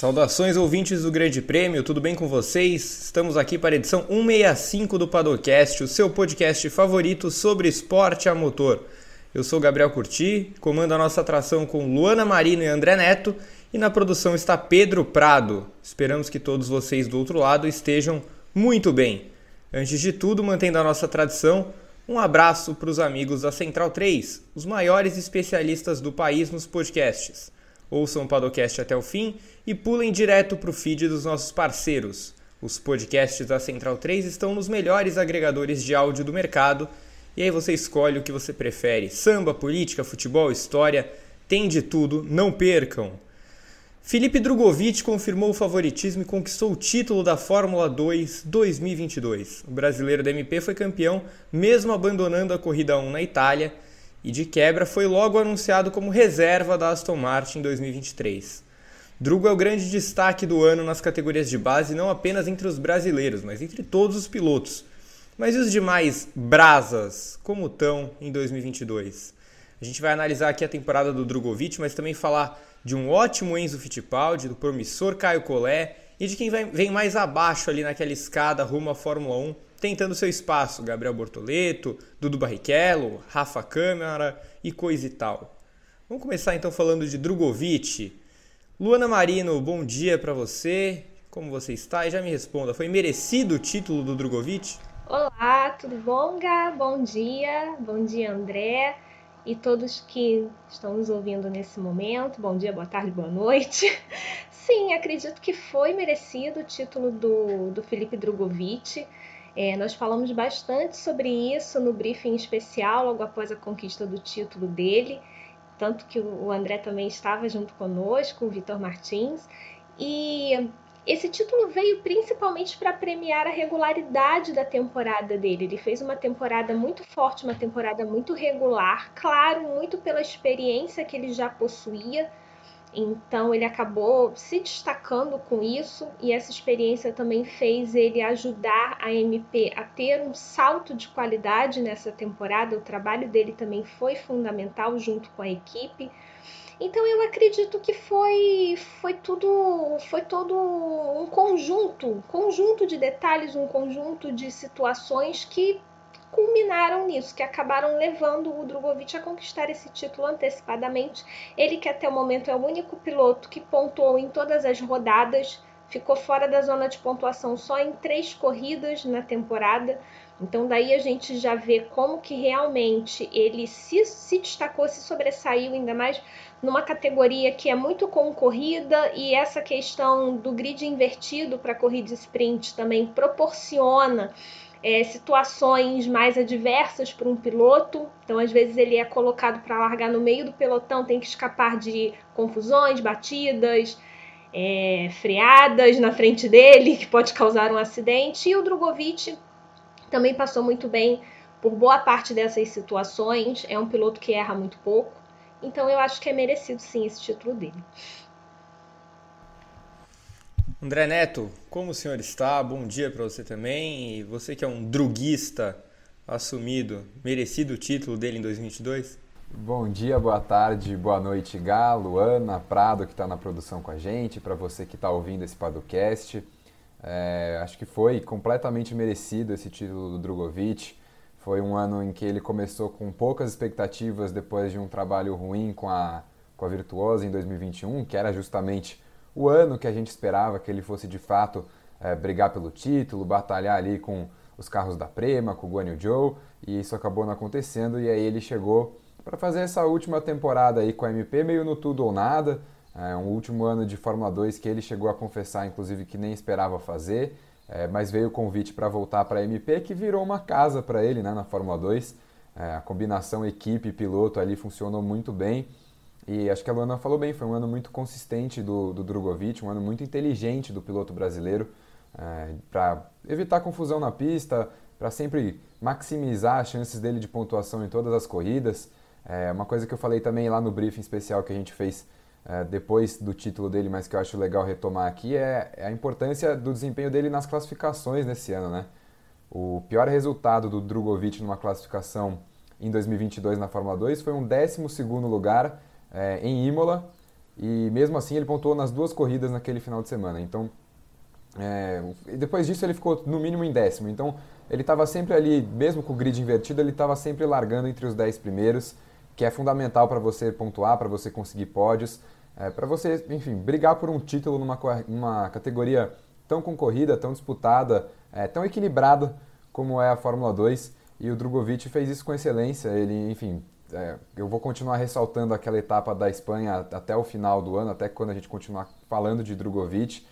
Saudações ouvintes do Grande Prêmio, tudo bem com vocês? Estamos aqui para a edição 165 do Padocast, o seu podcast favorito sobre esporte a motor. Eu sou Gabriel Curti, comando a nossa atração com Luana Marino e André Neto, e na produção está Pedro Prado. Esperamos que todos vocês do outro lado estejam muito bem. Antes de tudo, mantendo a nossa tradição, um abraço para os amigos da Central 3, os maiores especialistas do país nos podcasts. Ouçam o Padocast até o fim e pulem direto para o feed dos nossos parceiros. Os podcasts da Central 3 estão nos melhores agregadores de áudio do mercado e aí você escolhe o que você prefere: samba, política, futebol, história, tem de tudo, não percam! Felipe Drogovic confirmou o favoritismo e conquistou o título da Fórmula 2 2022. O brasileiro da MP foi campeão, mesmo abandonando a corrida 1 na Itália e de quebra foi logo anunciado como reserva da Aston Martin 2023. Drugo é o grande destaque do ano nas categorias de base, não apenas entre os brasileiros, mas entre todos os pilotos. Mas e os demais brasas, como estão em 2022? A gente vai analisar aqui a temporada do Drogovic, mas também falar de um ótimo Enzo Fittipaldi, do promissor Caio Collet e de quem vem mais abaixo ali naquela escada rumo à Fórmula 1, tentando seu espaço, Gabriel Bortoleto, Dudu Barrichello, Rafa Câmara e coisa e tal. Vamos começar então falando de Drogovic. Luana Marino, bom dia para você. Como você está? E já me responda, foi merecido o título do Drogovic? Olá, tudo bom, Gá? Bom dia. Bom dia, André. E todos que estão nos ouvindo nesse momento, bom dia, boa tarde, boa noite. Sim, acredito que foi merecido o título do, do Felipe Drogovic. É, nós falamos bastante sobre isso no briefing especial, logo após a conquista do título dele, tanto que o André também estava junto conosco, o Vitor Martins, e esse título veio principalmente para premiar a regularidade da temporada dele. Ele fez uma temporada muito forte, uma temporada muito regular, claro, muito pela experiência que ele já possuía então ele acabou se destacando com isso e essa experiência também fez ele ajudar a MP a ter um salto de qualidade nessa temporada. O trabalho dele também foi fundamental junto com a equipe. Então eu acredito que foi foi tudo foi todo um conjunto, conjunto de detalhes, um conjunto de situações que culminaram nisso, que acabaram levando o Drogovic a conquistar esse título antecipadamente. Ele que até o momento é o único piloto que pontuou em todas as rodadas, ficou fora da zona de pontuação só em três corridas na temporada. Então daí a gente já vê como que realmente ele se, se destacou, se sobressaiu ainda mais numa categoria que é muito concorrida e essa questão do grid invertido para corrida sprint também proporciona é, situações mais adversas para um piloto. Então, às vezes, ele é colocado para largar no meio do pelotão, tem que escapar de confusões, batidas, é, freadas na frente dele, que pode causar um acidente. E o Drogovic também passou muito bem por boa parte dessas situações. É um piloto que erra muito pouco. Então, eu acho que é merecido sim esse título dele. André Neto, como o senhor está? Bom dia para você também. E você que é um druguista assumido, merecido o título dele em 2022? Bom dia, boa tarde, boa noite, Galo, Ana, Prado, que está na produção com a gente, para você que está ouvindo esse podcast. É, acho que foi completamente merecido esse título do Drogovic. Foi um ano em que ele começou com poucas expectativas depois de um trabalho ruim com a, com a Virtuosa em 2021, que era justamente o ano que a gente esperava que ele fosse de fato é, brigar pelo título, batalhar ali com os carros da Prema, com o Guan Yu Zhou, e isso acabou não acontecendo, e aí ele chegou para fazer essa última temporada aí com a MP, meio no tudo ou nada, é, um último ano de Fórmula 2 que ele chegou a confessar, inclusive, que nem esperava fazer, é, mas veio o convite para voltar para a MP, que virou uma casa para ele né, na Fórmula 2. É, a combinação equipe-piloto ali funcionou muito bem. E acho que a Luana falou bem, foi um ano muito consistente do, do Drogovic, um ano muito inteligente do piloto brasileiro, é, para evitar confusão na pista, para sempre maximizar as chances dele de pontuação em todas as corridas. É, uma coisa que eu falei também lá no briefing especial que a gente fez é, depois do título dele, mas que eu acho legal retomar aqui, é, é a importância do desempenho dele nas classificações nesse ano. Né? O pior resultado do Drogovic numa classificação em 2022 na Fórmula 2 foi um 12º lugar é, em Imola e mesmo assim ele pontuou nas duas corridas naquele final de semana. Então, é, depois disso ele ficou no mínimo em décimo. Então, ele estava sempre ali, mesmo com o grid invertido, ele estava sempre largando entre os 10 primeiros, que é fundamental para você pontuar, para você conseguir pódios, é, para você, enfim, brigar por um título numa, numa categoria tão concorrida, tão disputada, é, tão equilibrada como é a Fórmula 2. E o Drogovic fez isso com excelência. Ele, enfim, é, eu vou continuar ressaltando aquela etapa da Espanha até o final do ano, até quando a gente continuar falando de Drogovic.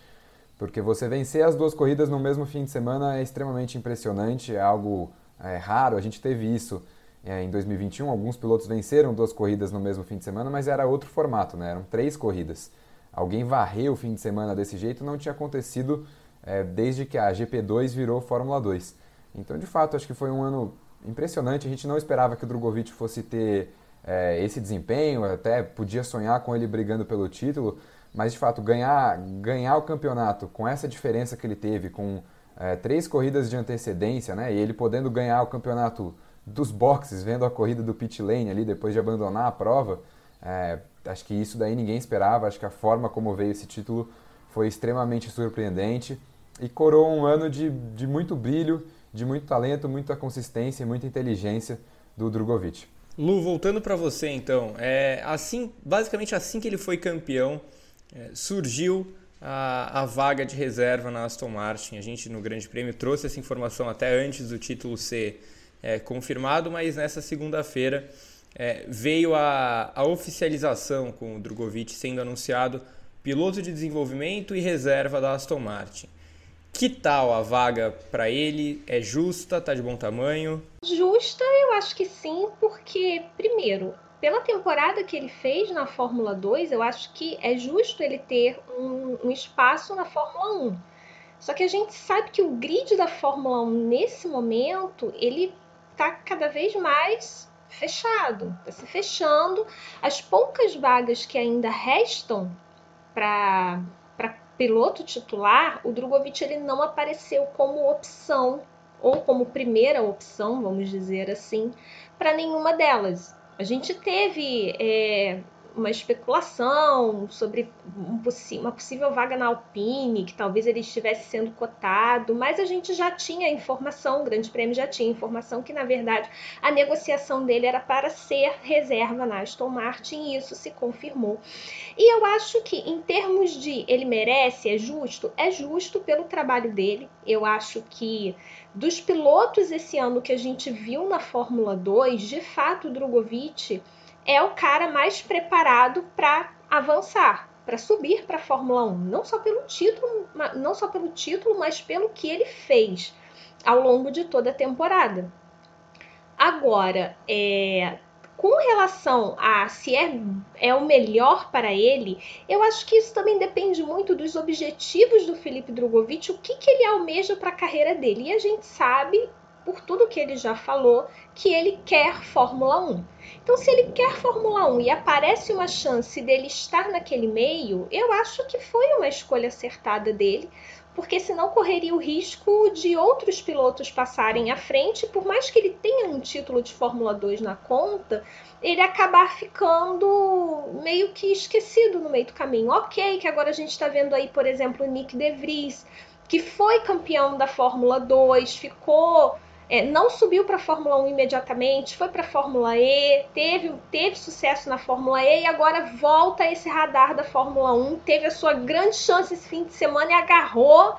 Porque você vencer as duas corridas no mesmo fim de semana é extremamente impressionante, é algo é, raro. A gente teve isso é, em 2021, alguns pilotos venceram duas corridas no mesmo fim de semana, mas era outro formato, né? eram três corridas. Alguém varreu o fim de semana desse jeito não tinha acontecido é, desde que a GP2 virou Fórmula 2. Então, de fato, acho que foi um ano impressionante. A gente não esperava que o Drogovic fosse ter é, esse desempenho, até podia sonhar com ele brigando pelo título, mas de fato, ganhar, ganhar o campeonato com essa diferença que ele teve, com é, três corridas de antecedência, né? E ele podendo ganhar o campeonato dos boxes, vendo a corrida do pit lane ali depois de abandonar a prova, é, acho que isso daí ninguém esperava. Acho que a forma como veio esse título foi extremamente surpreendente e coroou um ano de, de muito brilho, de muito talento, muita consistência e muita inteligência do Drogovic. Lu, voltando para você então, é assim, basicamente assim que ele foi campeão, é, surgiu a, a, vaga de reserva na Aston Martin. A gente no Grande Prêmio trouxe essa informação até antes do título ser é, confirmado, mas nessa segunda-feira é, veio a, a, oficialização com o Drogovic sendo anunciado piloto de desenvolvimento e reserva da Aston Martin. Que tal a vaga para ele? É justa? Tá de bom tamanho? Justa, eu acho que sim, porque primeiro pela temporada que ele fez na Fórmula 2, eu acho que é justo ele ter um, um, espaço na Fórmula 1. Só que a gente sabe que o grid da Fórmula 1 nesse momento ele está cada vez mais fechado, está se fechando. As poucas vagas que ainda restam para piloto titular, o Drogovic ele não apareceu como opção ou como primeira opção, vamos dizer assim, para nenhuma delas. A gente teve é, uma especulação sobre um uma possível vaga na Alpine, que talvez ele estivesse sendo cotado, mas a gente já tinha informação, o Grande Prêmio já tinha informação que, na verdade, a negociação dele era para ser reserva na Aston Martin e isso se confirmou. E eu acho que, em termos de ele merece, é justo, é justo pelo trabalho dele. Eu acho que dos pilotos esse ano que a gente viu na Fórmula 2, de fato, o Drogovic é o cara mais preparado para avançar, para subir para a Fórmula 1, não só pelo título, não só pelo título, mas pelo que ele fez ao longo de toda a temporada. Agora, é, com relação a se é, é o melhor para ele, eu acho que isso também depende muito dos objetivos do Felipe Drogovic, o que, que ele almeja para a carreira dele. E a gente sabe, por tudo que ele já falou, que ele quer Fórmula 1. Então, se ele quer Fórmula 1 e aparece uma chance dele estar naquele meio, eu acho que foi uma escolha acertada dele, porque senão correria o risco de outros pilotos passarem à frente, por mais que ele tenha um título de Fórmula 2 na conta, ele acabar ficando meio que esquecido no meio do caminho. Ok, que agora a gente está vendo aí, por exemplo, o Nick De Vries, que foi campeão da Fórmula 2, ficou é, não subiu para a Fórmula 1 imediatamente, foi para a Fórmula E, teve, teve sucesso na Fórmula E e agora volta a esse radar da Fórmula 1. Teve a sua grande chance esse fim de semana e agarrou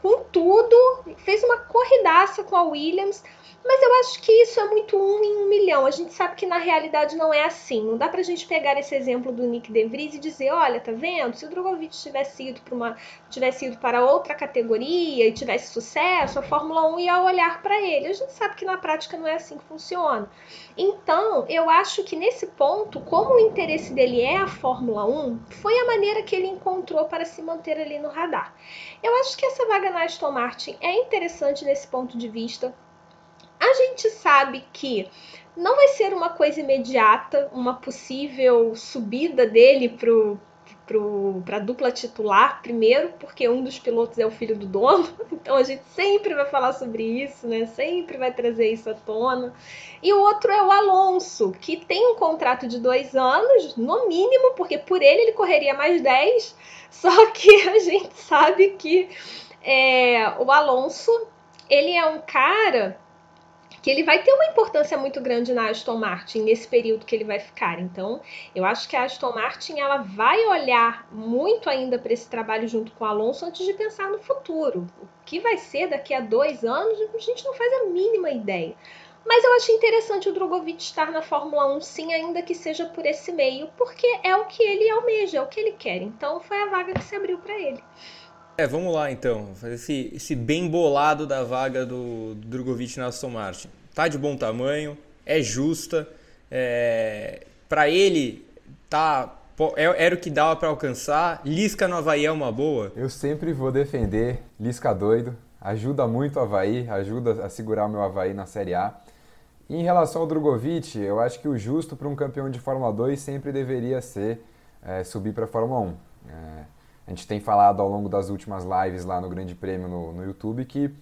com tudo, fez uma corridaça com a Williams. Mas eu acho que isso é muito um em um milhão. A gente sabe que na realidade não é assim. Não dá pra gente pegar esse exemplo do Nick De Vries e dizer, olha, tá vendo? Se o Drogovic tivesse ido para uma tivesse ido para outra categoria e tivesse sucesso, a Fórmula 1 ia olhar para ele. A gente sabe que na prática não é assim que funciona. Então, eu acho que nesse ponto, como o interesse dele é a Fórmula 1, foi a maneira que ele encontrou para se manter ali no radar. Eu acho que essa vaga na Aston Martin é interessante nesse ponto de vista a gente sabe que não vai ser uma coisa imediata, uma possível subida dele pro para a dupla titular, primeiro, porque um dos pilotos é o filho do dono, então a gente sempre vai falar sobre isso, né? Sempre vai trazer isso à tona. E o outro é o Alonso, que tem um contrato de dois anos, no mínimo, porque por ele ele correria mais 10, só que a gente sabe que é, o Alonso ele é um cara que ele vai ter uma importância muito grande na Aston Martin nesse período que ele vai ficar. Então, eu acho que a Aston Martin ela vai olhar muito ainda para esse trabalho junto com o Alonso antes de pensar no futuro. O que vai ser daqui a dois anos, a gente não faz a mínima ideia. Mas eu acho interessante o Drogovic estar na Fórmula 1, sim, ainda que seja por esse meio, porque é o que ele almeja, é o que ele quer. Então, foi a vaga que se abriu para ele. É, vamos lá então. Fazer esse, esse bem bolado da vaga do, Drogovic na Aston Martin. Tá de bom tamanho, é justa. É, para ele, tá, é, era o que dava para alcançar. Lisca no Havaí é uma boa? Eu sempre vou defender Lisca doido. Ajuda muito o Havaí, ajuda a segurar o meu Havaí na Série A. Em relação ao Drogovic, eu acho que o justo para um campeão de Fórmula 2 sempre deveria ser é, subir para a Fórmula 1. É, a gente tem falado ao longo das últimas lives lá no Grande Prêmio no, no YouTube que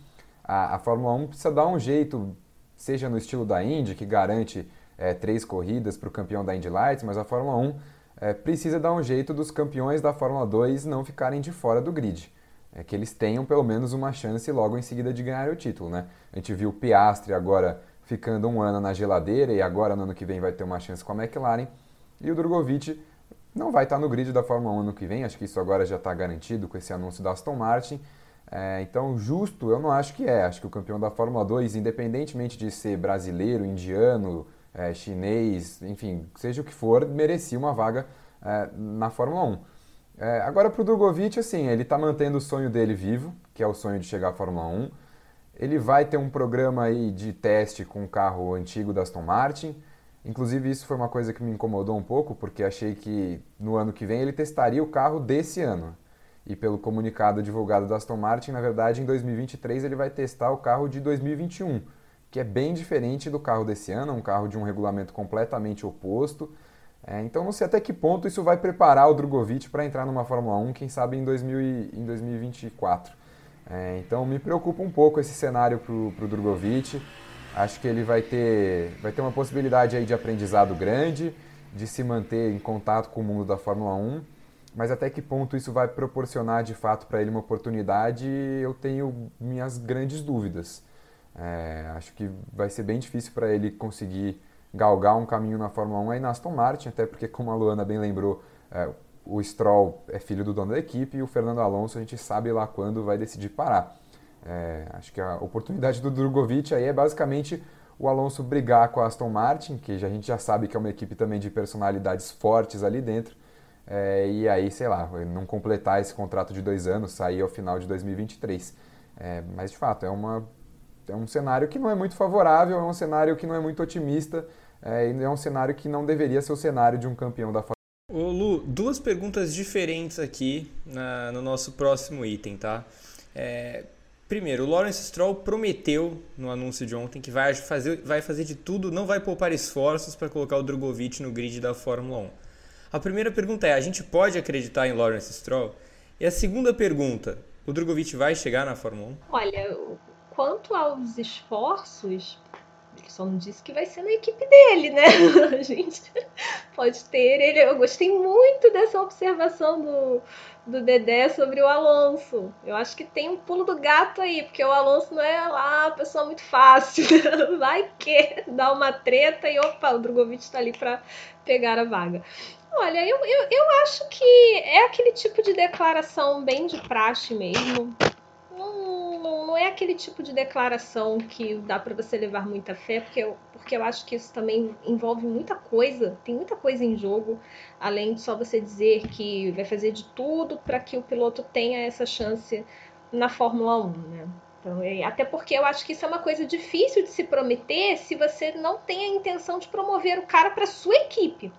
a, a, Fórmula 1 precisa dar um jeito, seja no estilo da Indy, que garante é, três corridas para o campeão da Indy Lights, mas a Fórmula 1 é, precisa dar um jeito dos campeões da Fórmula 2 não ficarem de fora do grid. É que eles tenham pelo menos uma chance logo em seguida de ganhar o título, né? A gente viu o Piastri agora ficando um ano na geladeira e agora no ano que vem vai ter uma chance com a McLaren. E o Drogovic não vai estar no grid da Fórmula 1 ano que vem, acho que isso agora já está garantido com esse anúncio da Aston Martin. É, então, justo, eu não acho que é. Acho que o campeão da Fórmula 2, independentemente de ser brasileiro, indiano, é, chinês, enfim, seja o que for, merecia uma vaga é, na Fórmula 1. É, agora, para o Drogovic, assim, ele está mantendo o sonho dele vivo, que é o sonho de chegar à Fórmula 1. Ele vai ter um programa aí de teste com o carro antigo da Aston Martin. Inclusive, isso foi uma coisa que me incomodou um pouco, porque achei que no ano que vem ele testaria o carro desse ano. E pelo comunicado divulgado da Aston Martin, na verdade, em 2023 ele vai testar o carro de 2021, que é bem diferente do carro desse ano, um carro de um regulamento completamente oposto. É, então, não sei até que ponto isso vai preparar o Drogovic para entrar numa Fórmula 1, quem sabe em, 2000 e, em 2024. É, então, me preocupa um pouco esse cenário para o Drogovic. Acho que ele vai ter, vai ter uma possibilidade aí de aprendizado grande, de se manter em contato com o mundo da Fórmula 1, mas até que ponto isso vai proporcionar de fato para ele uma oportunidade, eu tenho minhas grandes dúvidas. É, acho que vai ser bem difícil para ele conseguir galgar um caminho na Fórmula 1 aí na Aston Martin, até porque, como a Luana bem lembrou, é, o Stroll é filho do dono da equipe e o Fernando Alonso a gente sabe lá quando vai decidir parar. É, acho que a oportunidade do Drogovic aí é basicamente o Alonso brigar com a Aston Martin, que a gente já sabe que é uma equipe também de personalidades fortes ali dentro, é, e aí, sei lá, não completar esse contrato de dois anos, sair ao final de 2023. É, mas de fato, é, uma, é um cenário que não é muito favorável, é um cenário que não é muito otimista, é, é um cenário que não deveria ser o cenário de um campeão da Fórmula Ô Lu, duas perguntas diferentes aqui na, no nosso próximo item, tá? É, Primeiro, o Lawrence Stroll prometeu no anúncio de ontem que vai fazer, vai fazer de tudo, não vai poupar esforços para colocar o Drogovic no grid da Fórmula 1. A primeira pergunta é: a gente pode acreditar em Lawrence Stroll? E a segunda pergunta: o Drogovic vai chegar na Fórmula 1? Olha, quanto aos esforços, ele só não disse que vai ser na equipe dele, né? A gente pode ter ele. Eu gostei muito dessa observação do, do Dedé sobre o Alonso. Eu acho que tem um pulo do gato aí, porque o Alonso não é lá uma pessoa muito fácil. Vai que dá uma treta e opa, o Drogovic está ali para pegar a vaga. Olha, eu, eu, eu acho que é aquele tipo de declaração bem de praxe mesmo. Não, não, não é aquele tipo de declaração que dá para você levar muita fé, porque eu, porque eu acho que isso também envolve muita coisa, tem muita coisa em jogo, além de só você dizer que vai fazer de tudo para que o piloto tenha essa chance na Fórmula 1, né? Então, até porque eu acho que isso é uma coisa difícil de se prometer se você não tem a intenção de promover o cara para sua equipe.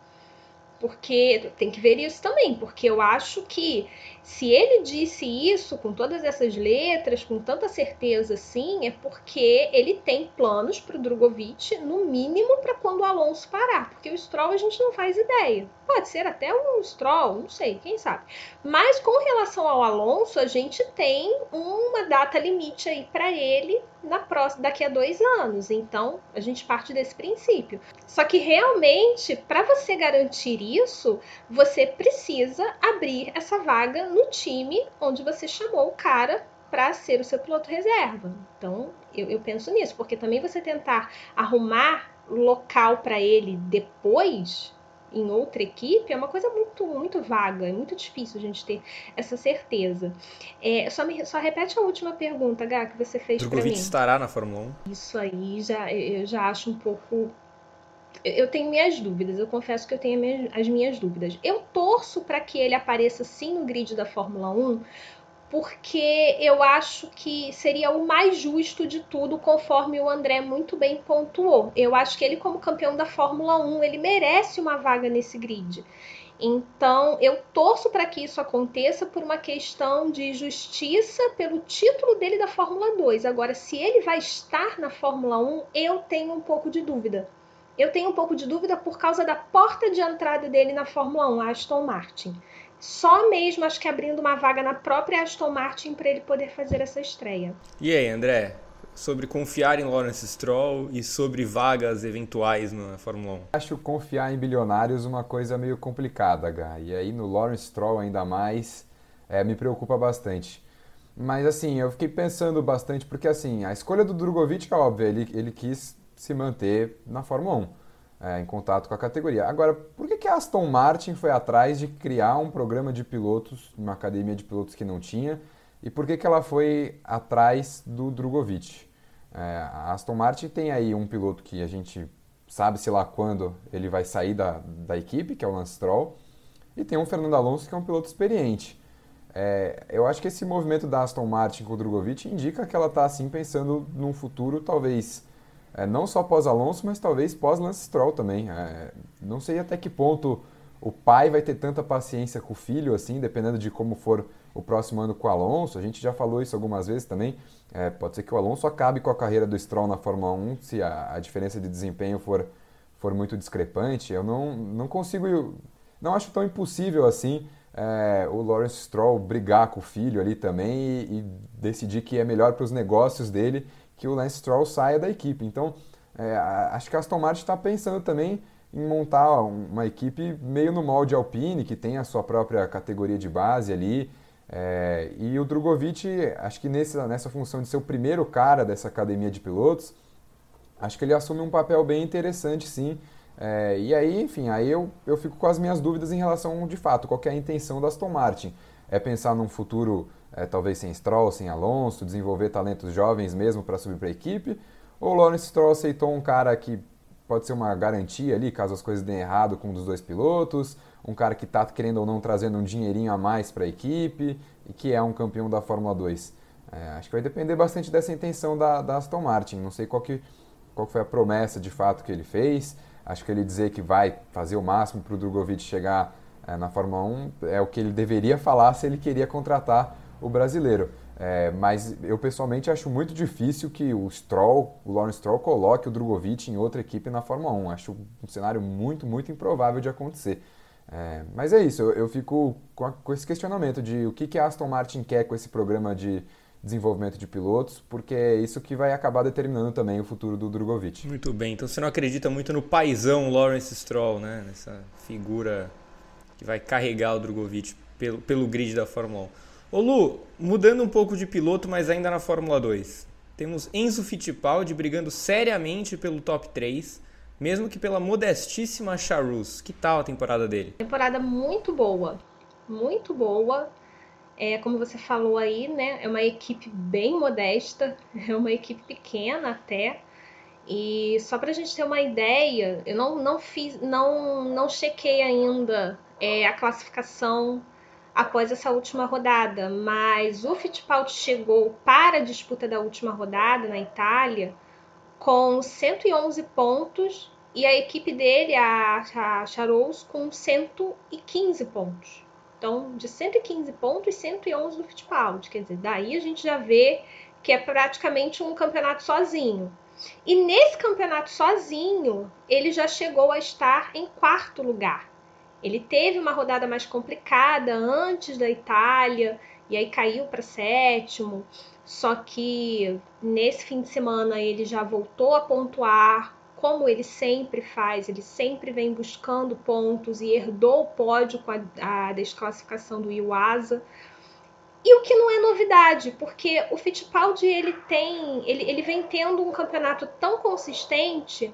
Porque tem que ver isso também, porque eu acho que se ele disse isso com todas essas letras, com tanta certeza assim, é porque ele tem planos para o Drogovic, no mínimo para quando o Alonso parar, porque o Stroll a gente não faz ideia. Pode ser até um Stroll, não sei, quem sabe. Mas com relação ao Alonso, a gente tem uma data limite aí para ele na próxima, daqui a dois anos. Então, a gente parte desse princípio. Só que realmente, para você garantir isso, você precisa abrir essa vaga no time onde você chamou o cara para ser o seu piloto reserva. Então, eu, eu, penso nisso, porque também você tentar arrumar local para ele depois em outra equipe é uma coisa muito muito vaga, é muito difícil a gente ter essa certeza. É, só, me, só repete a última pergunta, Gá, que você fez para mim. estará na Fórmula 1? Isso aí já eu já acho um pouco eu tenho minhas dúvidas, eu confesso que eu tenho as minhas dúvidas. Eu torço para que ele apareça sim no grid da Fórmula 1, porque eu acho que seria o mais justo de tudo, conforme o André muito bem pontuou. Eu acho que ele, como campeão da Fórmula 1, ele merece uma vaga nesse grid. Então, eu torço para que isso aconteça por uma questão de justiça pelo título dele da Fórmula 2. Agora, se ele vai estar na Fórmula 1, eu tenho um pouco de dúvida. Eu tenho um pouco de dúvida por causa da porta de entrada dele na Fórmula 1, a Aston Martin. Só mesmo, acho que abrindo uma vaga na própria Aston Martin para ele poder fazer essa estreia. E aí, André? Sobre confiar em Lawrence Stroll e sobre vagas eventuais na Fórmula 1? Acho confiar em bilionários uma coisa meio complicada, Gá. E aí no Lawrence Stroll ainda mais, é, me preocupa bastante. Mas assim, eu fiquei pensando bastante, porque assim, a escolha do Drogovic é óbvia, ele, ele quis se manter na Fórmula 1, é, em contato com a categoria. Agora, por que, que a Aston Martin foi atrás de criar um programa de pilotos, uma academia de pilotos que não tinha, e por que, que ela foi atrás do Drogovic? É, a Aston Martin tem aí um piloto que a gente sabe, sei lá, quando ele vai sair da, da equipe, que é o Lance Stroll, e tem um Fernando Alonso que é um piloto experiente. É, eu acho que esse movimento da Aston Martin com o Drogovic indica que ela está assim pensando num futuro talvez é, não só pós-Alonso, mas talvez pós-Lance Stroll também. É, não sei até que ponto o pai vai ter tanta paciência com o filho, assim, dependendo de como for o próximo ano com o Alonso. A gente já falou isso algumas vezes também. É, pode ser que o Alonso acabe com a carreira do Stroll na Fórmula 1 se a, a diferença de desempenho for, for muito discrepante. Eu não, não consigo, não acho tão impossível assim é, o Lawrence Stroll brigar com o filho ali também e, e decidir que é melhor para os negócios dele que o Lance Stroll saia da equipe. Então, é, acho que a Aston Martin está pensando também em montar uma equipe meio no molde Alpine, que tem a sua própria categoria de base ali. É, e o Drogovic, acho que nessa, nessa função de ser o primeiro cara dessa academia de pilotos, acho que ele assume um papel bem interessante, sim. É, e aí, enfim, aí eu, eu fico com as minhas dúvidas em relação, de fato, qual é a intenção da Aston Martin. É pensar num futuro é, talvez sem Stroll, sem Alonso, desenvolver talentos jovens mesmo para subir para a equipe? Ou o Lawrence Stroll aceitou um cara que pode ser uma garantia ali, caso as coisas deem errado com um dos dois pilotos, um cara que está querendo ou não trazendo um dinheirinho a mais para a equipe e que é um campeão da Fórmula 2? É, acho que vai depender bastante dessa intenção da, da Aston Martin. Não sei qual, que, qual foi a promessa de fato que ele fez. Acho que ele dizer que vai fazer o máximo para o Drogovic chegar é, na Fórmula 1 é o que ele deveria falar se ele queria contratar o brasileiro. É, mas eu pessoalmente acho muito difícil que o Stroll, o Lawrence Stroll, coloque o Drogovic em outra equipe na Fórmula 1. Acho um cenário muito, muito improvável de acontecer. É, mas é isso, eu, eu fico com, a, com, esse questionamento de o que, que a Aston Martin quer com esse programa de desenvolvimento de pilotos, porque é isso que vai acabar determinando também o futuro do Drogovic. Muito bem, então você não acredita muito no paizão Lawrence Stroll, né? Nessa figura que vai carregar o Drogovic pelo, pelo grid da Fórmula 1. Ô Lu, mudando um pouco de piloto, mas ainda na Fórmula 2. Temos Enzo Fittipaldi brigando seriamente pelo top 3, mesmo que pela modestíssima Charus. Que tal a temporada dele? Temporada muito boa, muito boa. É, como você falou aí, né? É uma equipe bem modesta, é uma equipe pequena até. E só para a gente ter uma ideia, eu não, não fiz, não, não chequei ainda é, a classificação após essa última rodada, mas o Fittipaldi chegou para a disputa da última rodada na Itália com 111 pontos e a equipe dele, a, a Charous, com 115 pontos. Então, de 115 pontos, 111 do Fittipaldi. Quer dizer, daí a gente já vê que é praticamente um campeonato sozinho. E nesse campeonato sozinho, ele já chegou a estar em quarto lugar. Ele teve uma rodada mais complicada antes da Itália, e aí caiu para sétimo. Só que nesse fim de semana ele já voltou a pontuar, como ele sempre faz, ele sempre vem buscando pontos e herdou o pódio com a, a desclassificação do Iwasa. E o que não é novidade, porque o Fittipaldi ele tem, ele, ele vem tendo um campeonato tão consistente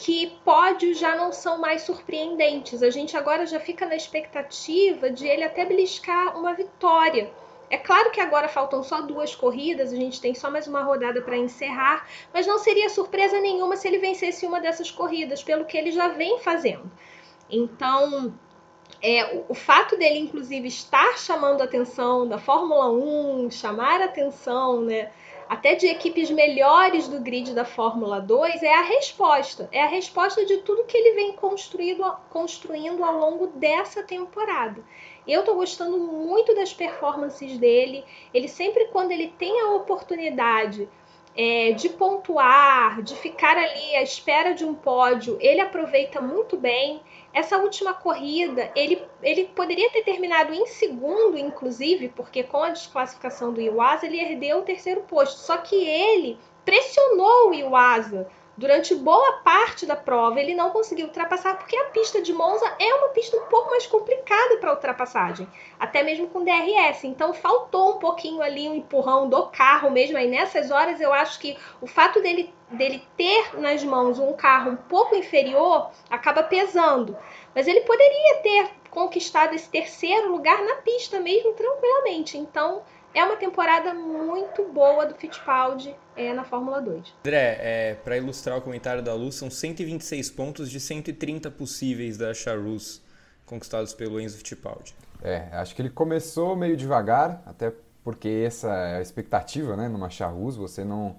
que pódios já não são mais surpreendentes. A gente agora já fica na expectativa de ele até beliscar uma vitória. É claro que agora faltam só duas corridas, a gente tem só mais uma rodada para encerrar, mas não seria surpresa nenhuma se ele vencesse uma dessas corridas, pelo que ele já vem fazendo. Então, é, o, fato dele, inclusive, estar chamando a atenção da Fórmula 1, chamar a atenção, né, até de equipes melhores do grid da Fórmula 2, é a resposta. É a resposta de tudo que ele vem construindo, construindo ao longo dessa temporada. Eu tô gostando muito das performances dele. Ele sempre, quando ele tem a oportunidade é, de pontuar, de ficar ali à espera de um pódio, ele aproveita muito bem. Essa última corrida, ele, ele poderia ter terminado em segundo, inclusive, porque com a desclassificação do Iwasa, ele herdeu o terceiro posto. Só que ele pressionou o Iwasa durante boa parte da prova ele não conseguiu ultrapassar porque a pista de Monza é uma pista um pouco mais complicada para ultrapassagem, até mesmo com DRS. Então faltou um pouquinho ali um empurrão do carro mesmo. Aí nessas horas eu acho que o fato dele dele ter nas mãos um carro um pouco inferior acaba pesando. Mas ele poderia ter conquistado esse terceiro lugar na pista mesmo tranquilamente. Então é uma temporada muito boa do Fittipaldi é, na Fórmula 2. André, é, para ilustrar o comentário da Lu, são 126 pontos de 130 possíveis da Charus conquistados pelo Enzo Fittipaldi. É, acho que ele começou meio devagar, até porque essa é a expectativa, né, numa Charus, você não,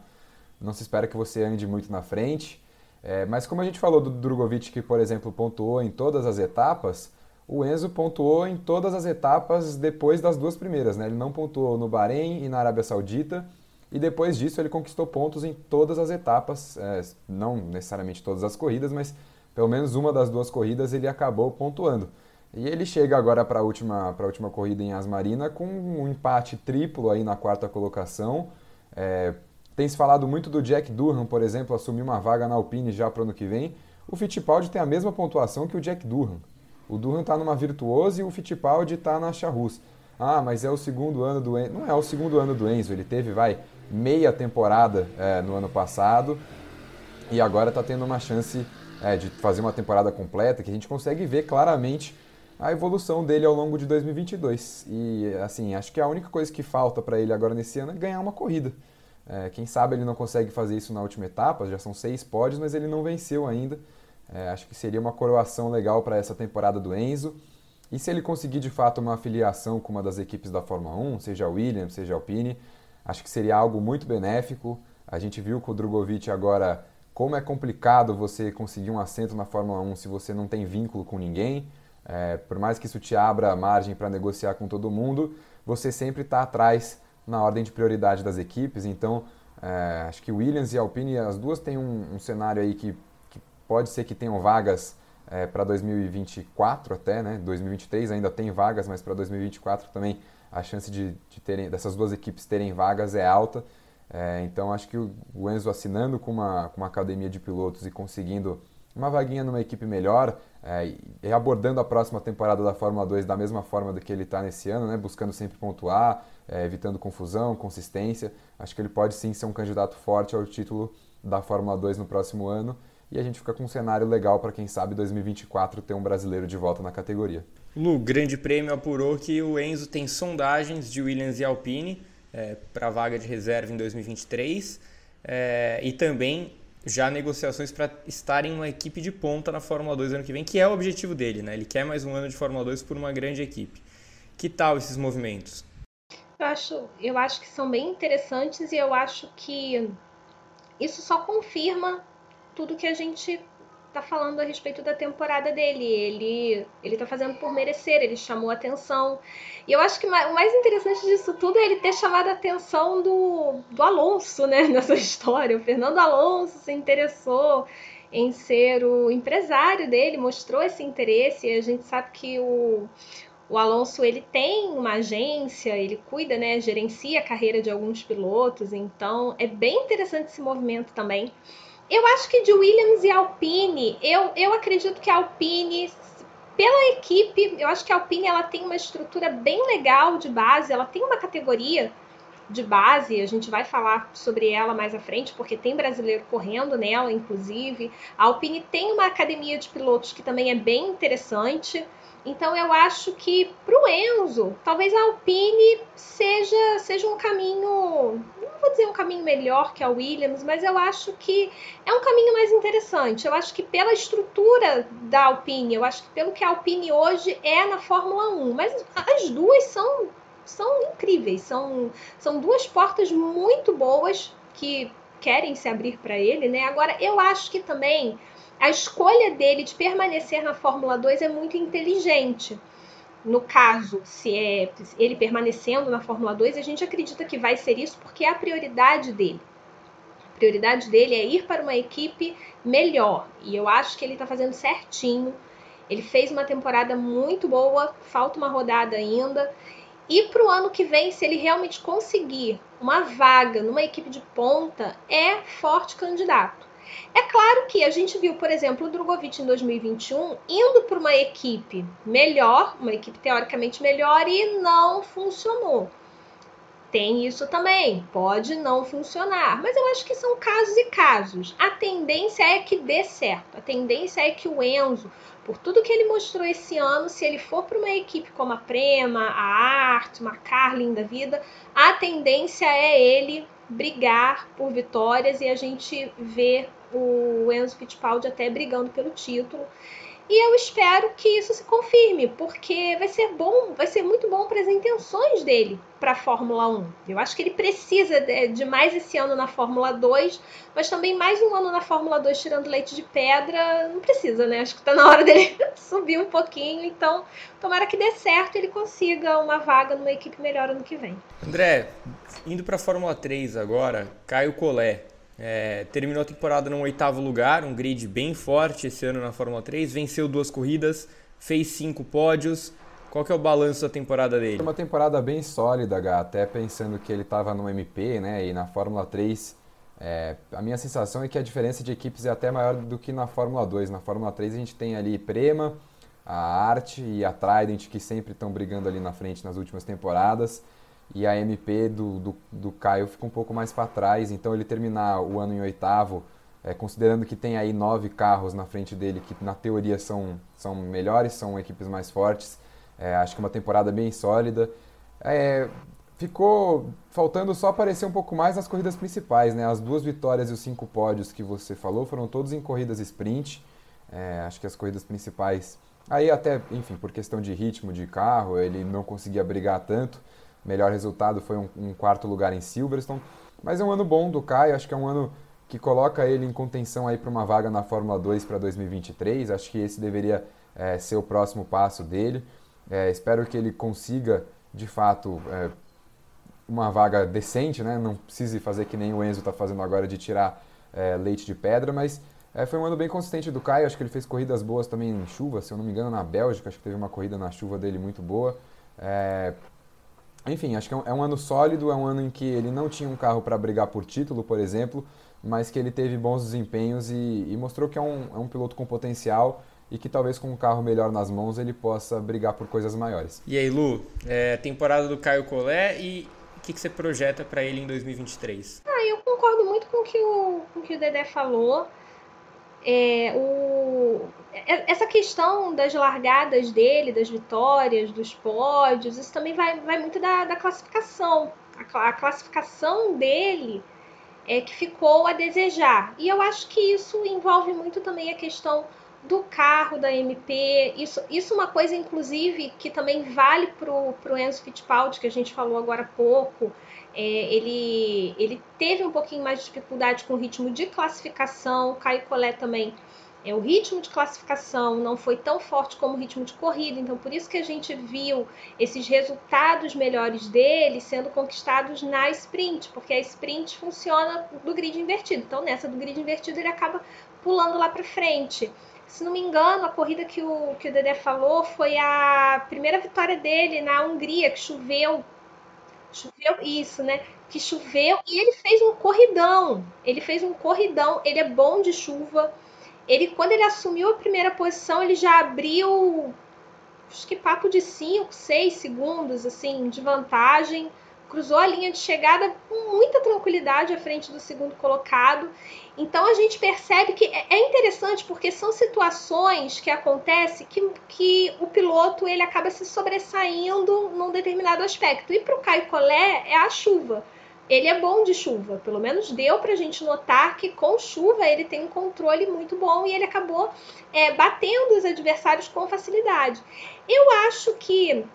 não se espera que você ande muito na frente. É, mas como a gente falou do Drogovic, que, por exemplo, pontuou em todas as etapas, o Enzo pontuou em todas as etapas depois das duas primeiras. Né? Ele não pontuou no Bahrein e na Arábia Saudita. E depois disso ele conquistou pontos em todas as etapas, é, não necessariamente todas as corridas, mas pelo menos uma das duas corridas ele acabou pontuando. E ele chega agora para a última, última corrida em Asmarina com um empate triplo aí na quarta colocação. É, tem se falado muito do Jack Durham, por exemplo, assumir uma vaga na Alpine já para o ano que vem. O Fittipaldi tem a mesma pontuação que o Jack Durham. O Durham está numa Virtuose e o Fittipaldi está na Charrus. Ah, mas é o segundo ano do Enzo. Não é o segundo ano do Enzo, ele teve, vai, meia temporada é, no ano passado e agora está tendo uma chance é, de fazer uma temporada completa que a gente consegue ver claramente a evolução dele ao longo de 2022. E, assim, acho que a única coisa que falta para ele agora nesse ano é ganhar uma corrida. É, quem sabe ele não consegue fazer isso na última etapa, já são seis pódios, mas ele não venceu ainda. É, acho que seria uma coroação legal para essa temporada do Enzo. E se ele conseguir de fato uma afiliação com uma das equipes da Fórmula 1, seja a Williams, seja a Alpine, acho que seria algo muito benéfico. A gente viu com o Drogovic agora como é complicado você conseguir um assento na Fórmula 1 se você não tem vínculo com ninguém. É, por mais que isso te abra margem para negociar com todo mundo, você sempre está atrás na ordem de prioridade das equipes. Então, é, acho que Williams e Alpine, as duas têm um, um cenário aí que Pode ser que tenham vagas é, para 2024 até, né? 2023 ainda tem vagas, mas para 2024 também a chance de, de, terem, dessas duas equipes terem vagas é alta. É, então acho que o, o Enzo assinando com uma, com uma academia de pilotos e conseguindo uma vaguinha numa equipe melhor é, e abordando a próxima temporada da Fórmula 2 da mesma forma do que ele está nesse ano, né, buscando sempre pontuar, é, evitando confusão, consistência. Acho que ele pode sim ser um candidato forte ao título da Fórmula 2 no próximo ano e a gente fica com um cenário legal para quem sabe 2024 ter um brasileiro de volta na categoria. Lu, Grande Prêmio apurou que o Enzo tem sondagens de Williams e Alpine é, para a vaga de reserva em 2023 é, e também já negociações para estar em uma equipe de ponta na Fórmula 2 ano que vem, que é o objetivo dele, né? Ele quer mais um ano de Fórmula 2 por uma grande equipe. Que tal esses movimentos? Eu acho, eu acho que são bem interessantes e eu acho que isso só confirma tudo que a gente tá falando a respeito da temporada dele. Ele ele tá fazendo por merecer, ele chamou atenção. E eu acho que o mais interessante disso tudo é ele ter chamado a atenção do, do Alonso, né, nessa história. O Fernando Alonso se interessou em ser o empresário dele, mostrou esse interesse. E a gente sabe que o, o Alonso ele tem uma agência, ele cuida, né, gerencia a carreira de alguns pilotos, então é bem interessante esse movimento também. Eu acho que de Williams e Alpine, eu, eu acredito que a Alpine, pela equipe, eu acho que a Alpine ela tem uma estrutura bem legal de base, ela tem uma categoria de base, a gente vai falar sobre ela mais à frente, porque tem brasileiro correndo nela, inclusive. A Alpine tem uma academia de pilotos que também é bem interessante. Então eu acho que para o Enzo, talvez a Alpine seja, seja um caminho, não vou dizer um caminho melhor que a Williams, mas eu acho que é um caminho mais interessante. Eu acho que pela estrutura da Alpine, eu acho que pelo que a Alpine hoje é na Fórmula 1, mas as duas são, são incríveis, são, são duas portas muito boas que querem se abrir para ele, né? Agora eu acho que também a escolha dele de permanecer na Fórmula 2 é muito inteligente. No caso, se é ele permanecendo na Fórmula 2, a gente acredita que vai ser isso porque é a prioridade dele. A prioridade dele é ir para uma equipe melhor. E eu acho que ele está fazendo certinho. Ele fez uma temporada muito boa, falta uma rodada ainda. E para o ano que vem, se ele realmente conseguir uma vaga numa equipe de ponta, é forte candidato. É claro que a gente viu, por exemplo, o Drogovic em 2021 indo para uma equipe melhor, uma equipe teoricamente melhor, e não funcionou. Tem isso também, pode não funcionar, mas eu acho que são casos e casos. A tendência é que dê certo, a tendência é que o Enzo, por tudo que ele mostrou esse ano, se ele for para uma equipe como a Prema, a Art, uma Carlin da vida, a tendência é ele brigar por vitórias e a gente ver o Enzo Fittipaldi até brigando pelo título. E eu espero que isso se confirme, porque vai ser bom, vai ser muito bom para as intenções dele para a Fórmula 1. Eu acho que ele precisa de mais esse ano na Fórmula 2, mas também mais um ano na Fórmula 2 tirando leite de pedra, não precisa, né? Acho que está na hora dele subir um pouquinho, então tomara que dê certo e ele consiga uma vaga numa equipe melhor ano que vem. André, indo para a Fórmula 3 agora, Caio Collet é, terminou a temporada no oitavo lugar, um grid bem forte esse ano na Fórmula 3, venceu duas corridas, fez cinco pódios. Qual que é o balanço da temporada dele? Foi uma temporada bem sólida, até pensando que ele estava no MP, né, e na Fórmula 3. É, a minha sensação é que a diferença de equipes é até maior do que na Fórmula 2. Na Fórmula 3 a gente tem ali Prema, a Arte e a Trident que sempre estão brigando ali na frente nas últimas temporadas e a MP do, do, do Caio fica um pouco mais para trás, então ele terminar o ano em oitavo, é, considerando que tem aí nove carros na frente dele que na teoria são, são melhores, são equipes mais fortes, é, acho que uma temporada bem sólida. É, ficou faltando só aparecer um pouco mais nas corridas principais, né? As duas vitórias e os cinco pódios que você falou foram todos em corridas sprint. É, acho que as corridas principais, aí até, enfim, por questão de ritmo de carro, ele não conseguia brigar tanto melhor resultado foi um, um, quarto lugar em Silverstone. Mas é um ano bom do Caio, acho que é um ano que coloca ele em contenção aí para uma vaga na Fórmula 2 para 2023. Acho que esse deveria é, ser o próximo passo dele. É, espero que ele consiga, de fato, é, uma vaga decente, né? não precise fazer que nem o Enzo está fazendo agora de tirar é, leite de pedra, mas é, foi um ano bem consistente do Caio. Acho que ele fez corridas boas também em chuva, se eu não me engano, na Bélgica. Acho que teve uma corrida na chuva dele muito boa. Enfim, acho que é um, é um, ano sólido, é um ano em que ele não tinha um carro para brigar por título, por exemplo, mas que ele teve bons desempenhos e, e mostrou que é um, é um, piloto com potencial e que talvez com um carro melhor nas mãos ele possa brigar por coisas maiores. E aí, Lu, é, temporada do Caio Collet e o que, que você projeta para ele em 2023? Ah, eu concordo muito com que o, com o que o Dedé falou. É, o, essa questão das largadas dele, das vitórias, dos pódios, isso também vai, vai muito da, da classificação. A, a, classificação dele é que ficou a desejar. E eu acho que isso envolve muito também a questão do carro da MP. Isso, isso é uma coisa, inclusive, que também vale para o Enzo Fittipaldi, que a gente falou agora há pouco. É, ele, ele teve um pouquinho mais de dificuldade com o ritmo de classificação. O Caio Collet também é, o ritmo de classificação não foi tão forte como o ritmo de corrida, então por isso que a gente viu esses resultados melhores dele sendo conquistados na sprint, porque a sprint funciona do grid invertido. Então nessa do grid invertido ele acaba pulando lá para frente. Se não me engano, a corrida que o, que o Dedé falou foi a primeira vitória dele na Hungria, que choveu. Choveu isso, né? Que choveu e ele fez um corridão. Ele fez um corridão. Ele é bom de chuva ele quando ele assumiu a primeira posição, ele já abriu acho que papo de 5, 6 segundos assim de vantagem, cruzou a linha de chegada com muita tranquilidade à frente do segundo colocado. Então a gente percebe que é, é interessante porque são situações que acontecem que, que o piloto ele acaba se sobressaindo num determinado aspecto. E para o Caio Collet é a chuva ele é bom de chuva. Pelo menos deu para a gente notar que com chuva ele tem um controle muito bom e ele acabou é, batendo os adversários com facilidade. Eu acho que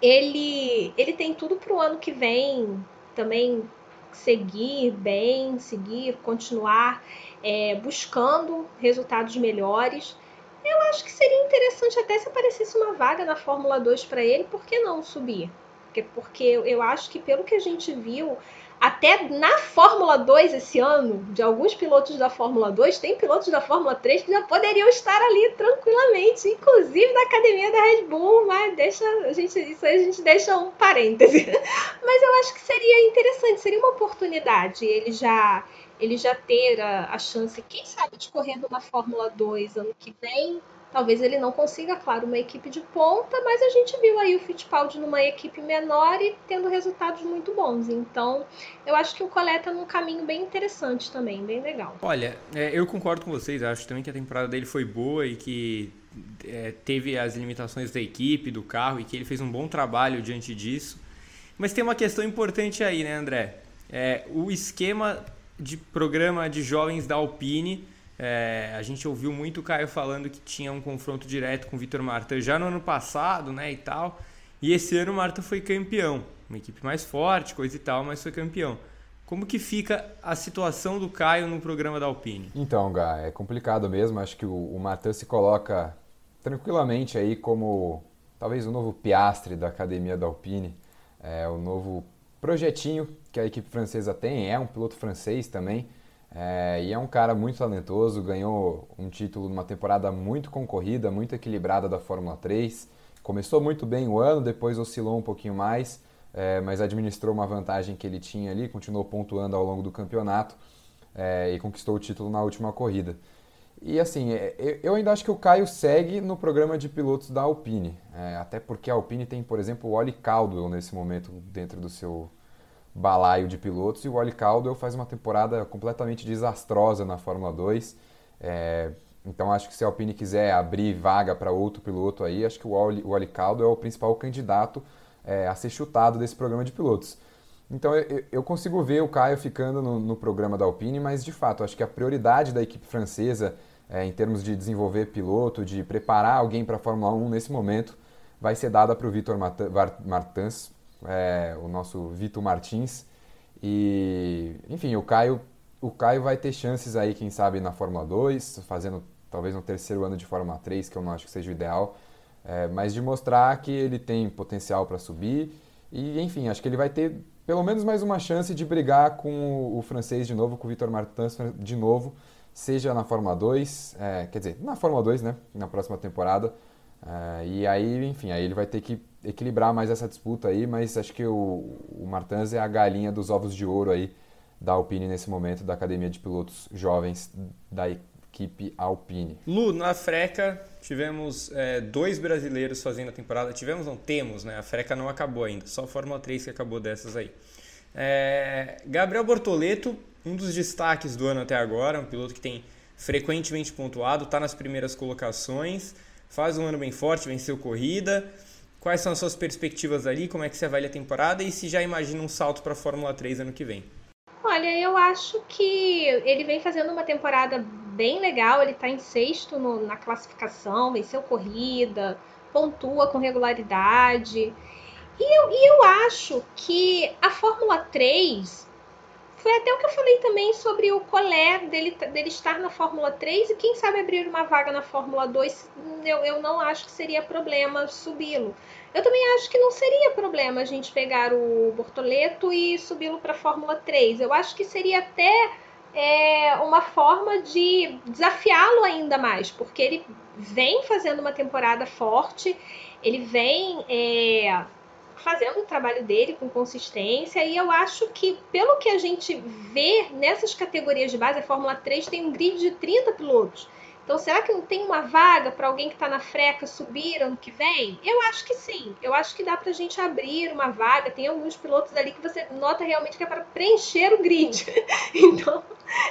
ele, ele tem tudo para o ano que vem também seguir bem, seguir, continuar é, buscando resultados melhores. Eu acho que seria interessante até se aparecesse uma vaga na Fórmula 2 para ele, por que não subir? Porque, porque eu acho que, pelo que a gente viu, até na Fórmula 2 esse ano, de alguns pilotos da Fórmula 2, tem pilotos da Fórmula 3 que já poderiam estar ali tranquilamente, inclusive da academia da Red Bull, mas deixa, a gente, isso aí a gente deixa um parêntese. Mas eu acho que seria interessante, seria uma oportunidade ele já ele já ter a, a chance, quem sabe, de correr numa Fórmula 2 ano que vem, Talvez ele não consiga, claro, uma equipe de ponta, mas a gente viu aí o Fittipaldi numa equipe menor e tendo resultados muito bons. Então, eu acho que o Coleta tá num caminho bem interessante também, bem legal. Olha, é, eu concordo com vocês. Acho também que a temporada dele foi boa e que é, teve as limitações da equipe, do carro e que ele fez um bom trabalho diante disso. Mas tem uma questão importante aí, né, André? É, o esquema de programa de jovens da Alpine é, a gente ouviu muito o Caio falando que tinha um confronto direto com o Vitor Marta já no ano passado, né, e tal. E esse ano o Marta foi campeão. Uma equipe mais forte, coisa e tal, mas foi campeão. Como que fica a situação do Caio no programa da Alpine? Então, Gá, é complicado mesmo. Acho que o, o se coloca tranquilamente aí como talvez o novo piastre da academia da Alpine. É o novo projetinho que a equipe francesa tem. É um piloto francês também. É, e é um cara muito talentoso, ganhou um título numa temporada muito concorrida, muito equilibrada da Fórmula 3. Começou muito bem o ano, depois oscilou um pouquinho mais, é, mas administrou uma vantagem que ele tinha ali, continuou pontuando ao longo do campeonato é, e conquistou o título na última corrida. E assim, é, eu ainda acho que o Caio segue no programa de pilotos da Alpine, é, até porque a Alpine tem, por exemplo, o Oli Caldwell nesse momento dentro do seu, balaio de pilotos e o Wally Caldwell faz uma temporada completamente desastrosa na Fórmula 2. É, então acho que se a Alpine quiser abrir vaga para outro piloto aí, acho que o Wally, o Wally Caldwell é o principal candidato é, a ser chutado desse programa de pilotos. Então eu, eu consigo ver o Caio ficando no, no, programa da Alpine, mas de fato acho que a prioridade da equipe francesa é, em termos de desenvolver piloto, de preparar alguém para a Fórmula 1 nesse momento, vai ser dada para o Vitor Martins, é, o nosso Vitor Martins. E, enfim, o Caio, o Caio vai ter chances aí, quem sabe, na Fórmula 2, fazendo talvez um terceiro ano de Fórmula 3, que eu não acho que seja o ideal, é, mas de mostrar que ele tem potencial para subir. E, enfim, acho que ele vai ter pelo menos mais uma chance de brigar com o, francês de novo, com o Vitor Martins de novo, seja na Fórmula 2, é, quer dizer, na Fórmula 2, né, na próxima temporada. É, e aí, enfim, aí ele vai ter que equilibrar mais essa disputa aí, mas acho que o, o Martins é a galinha dos ovos de ouro aí da Alpine nesse momento, da Academia de Pilotos Jovens da equipe Alpine. Lu, na Freca tivemos é, dois brasileiros fazendo a temporada. Tivemos, não temos, né? A Freca não acabou ainda, só a Fórmula 3 que acabou dessas aí. É, Gabriel Bortoleto, um dos destaques do ano até agora, um piloto que tem frequentemente pontuado, está nas primeiras colocações, faz um ano bem forte, venceu corrida. Quais são as suas perspectivas ali? Como é que você avalia a temporada? E se já imagina um salto para a Fórmula 3 ano que vem? Olha, eu acho que ele vem fazendo uma temporada bem legal. Ele está em sexto no, na classificação, venceu corrida, pontua com regularidade. E eu, e eu acho que a Fórmula 3 Foi até o que eu falei também sobre o Colé dele, dele estar na Fórmula 3 e quem sabe abrir uma vaga na Fórmula 2, eu, eu não acho que seria problema subi-lo. Eu também acho que não seria problema a gente pegar o Bortoleto e subi-lo para a Fórmula 3. Eu acho que seria até é, uma forma de desafiá-lo ainda mais, porque ele vem fazendo uma temporada forte, ele vem é, fazendo o trabalho dele com consistência e eu acho que, pelo que a gente vê nessas categorias de base, a Fórmula 3 tem um grid de 30 pilotos. Então, será que não tem uma vaga para alguém que está na freca subir ano que vem? Eu acho que sim. Eu acho que dá para a gente abrir uma vaga. Tem alguns pilotos ali que você nota realmente que é para preencher o grid. então,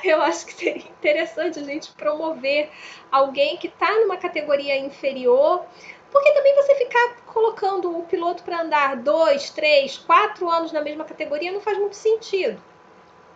eu acho que seria interessante a gente promover alguém que está numa categoria inferior porque também você ficar colocando o piloto para andar dois, três, quatro anos na mesma categoria não faz muito sentido.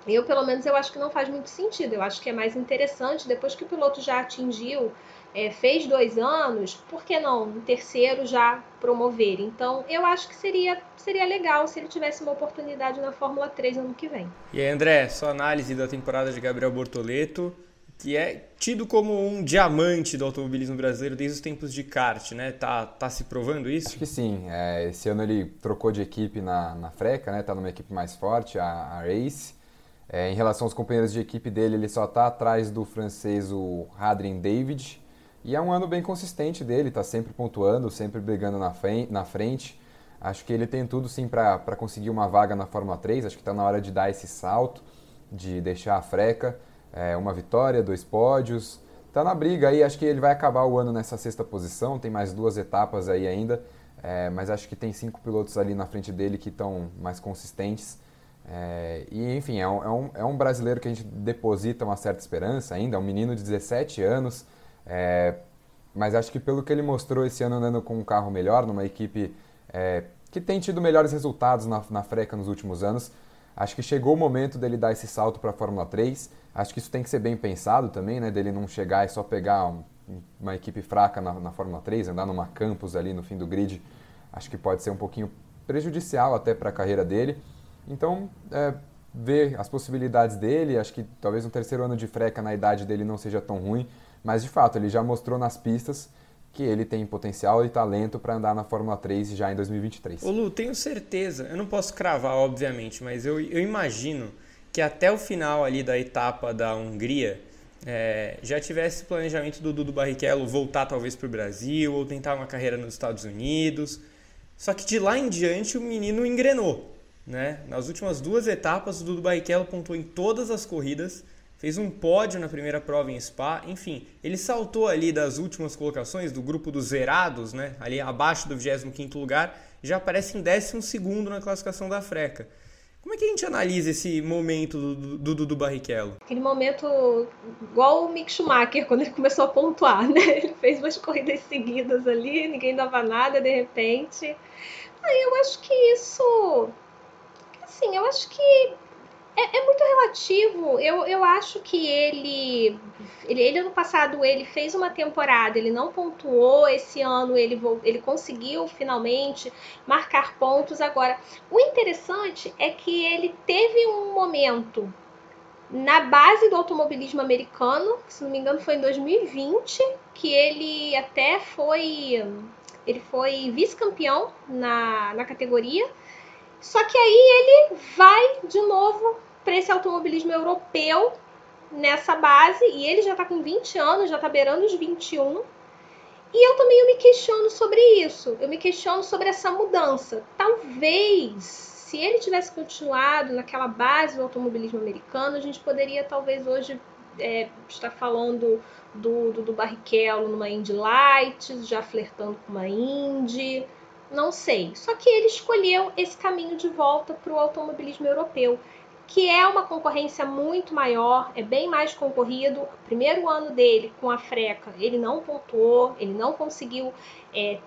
Eu, pelo menos, eu acho que não faz muito sentido. Eu acho que é mais interessante, depois que o piloto já atingiu, é, fez dois anos, por que não um terceiro já promover? Então, eu acho que seria, seria legal se ele tivesse uma oportunidade na Fórmula 3 ano que vem. E aí, André, sua análise da temporada de Gabriel Bortoleto que é tido como um diamante do automobilismo brasileiro desde os tempos de kart, né? Tá, tá se provando isso? Acho que sim. É, esse ano ele trocou de equipe na, na Freca, né? Tá numa equipe mais forte, a, a Race. É, em relação aos companheiros de equipe dele, ele só tá atrás do francês, o Hadrin David. E é um ano bem consistente dele, tá sempre pontuando, sempre brigando na frente. Na frente. Acho que ele tem tudo sim para conseguir uma vaga na Fórmula 3. Acho que está na hora de dar esse salto, de deixar a Freca é, uma vitória, dois pódios. Tá na briga aí, acho que ele vai acabar o ano nessa sexta posição, tem mais duas etapas aí ainda, é, mas acho que tem cinco pilotos ali na frente dele que estão mais consistentes. É, e enfim, é um, é, um, é um, brasileiro que a gente deposita uma certa esperança ainda, é um menino de 17 anos, é, mas acho que pelo que ele mostrou esse ano andando com um carro melhor, numa equipe é, que tem tido melhores resultados na, na Freca nos últimos anos, acho que chegou o momento dele dar esse salto para a Fórmula 3. Acho que isso tem que ser bem pensado também, né? Dele não chegar e só pegar um, uma equipe fraca na, na Fórmula 3, andar numa campus ali no fim do grid. Acho que pode ser um pouquinho prejudicial até para a carreira dele. Então, é, ver as possibilidades dele, acho que talvez um terceiro ano de freca na idade dele não seja tão ruim, mas de fato ele já mostrou nas pistas que ele tem potencial e talento para andar na Fórmula 3 já em 2023. Ô Lu, tenho certeza, eu não posso cravar, obviamente, mas eu, eu imagino que até o final ali da etapa da Hungria é, já tivesse planejamento do Dudu Barrichello voltar talvez para o Brasil ou tentar uma carreira nos Estados Unidos. Só que de lá em diante o menino engrenou. Né? Nas últimas duas etapas, o Dudu Barrichello pontuou em todas as corridas, fez um pódio na primeira prova em Spa, enfim, ele saltou ali das últimas colocações do grupo dos zerados, né? ali abaixo do 25º lugar, já aparece em 12º na classificação da Freca. Como é que a gente analisa esse momento do Dudu Barrichello? Aquele momento igual o Mick Schumacher, quando ele começou a pontuar, né? Ele fez umas corridas seguidas ali, ninguém dava nada, de repente. Aí eu acho que isso. Assim, eu acho que é, é, muito relativo. Eu, eu acho que ele, ele, ele, ano passado, ele fez uma temporada, ele não pontuou. Esse ano ele, ele conseguiu finalmente marcar pontos. Agora, o interessante é que ele teve um momento na base do automobilismo americano, se não me engano foi em 2020, que ele até foi ele foi vice-campeão na, na categoria. Só que aí ele vai de novo para esse automobilismo europeu nessa base, e ele já está com 20 anos, já está beirando os 21. E eu também eu me questiono sobre isso. Eu me questiono sobre essa mudança. Talvez, se ele tivesse continuado naquela base do automobilismo americano, a gente poderia talvez hoje é, estar falando do, do, do Barrichello numa Indy Lights, já flertando com uma Indy. Não sei. Só que ele escolheu esse caminho de volta para o automobilismo europeu que é uma concorrência muito maior, é bem mais concorrido. O primeiro ano dele com a Freca, ele não pontuou, ele não conseguiu é,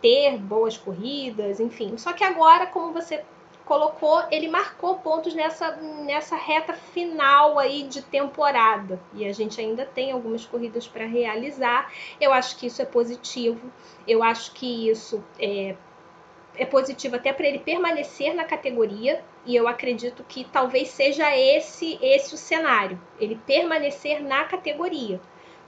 ter boas corridas, enfim. Só que agora, como você colocou, ele marcou pontos nessa, nessa reta final aí de temporada. E a gente ainda tem algumas corridas para realizar. Eu acho que isso é positivo. Eu acho que isso é, é positivo até para ele permanecer na categoria e eu acredito que talvez seja esse esse o cenário, ele permanecer na categoria.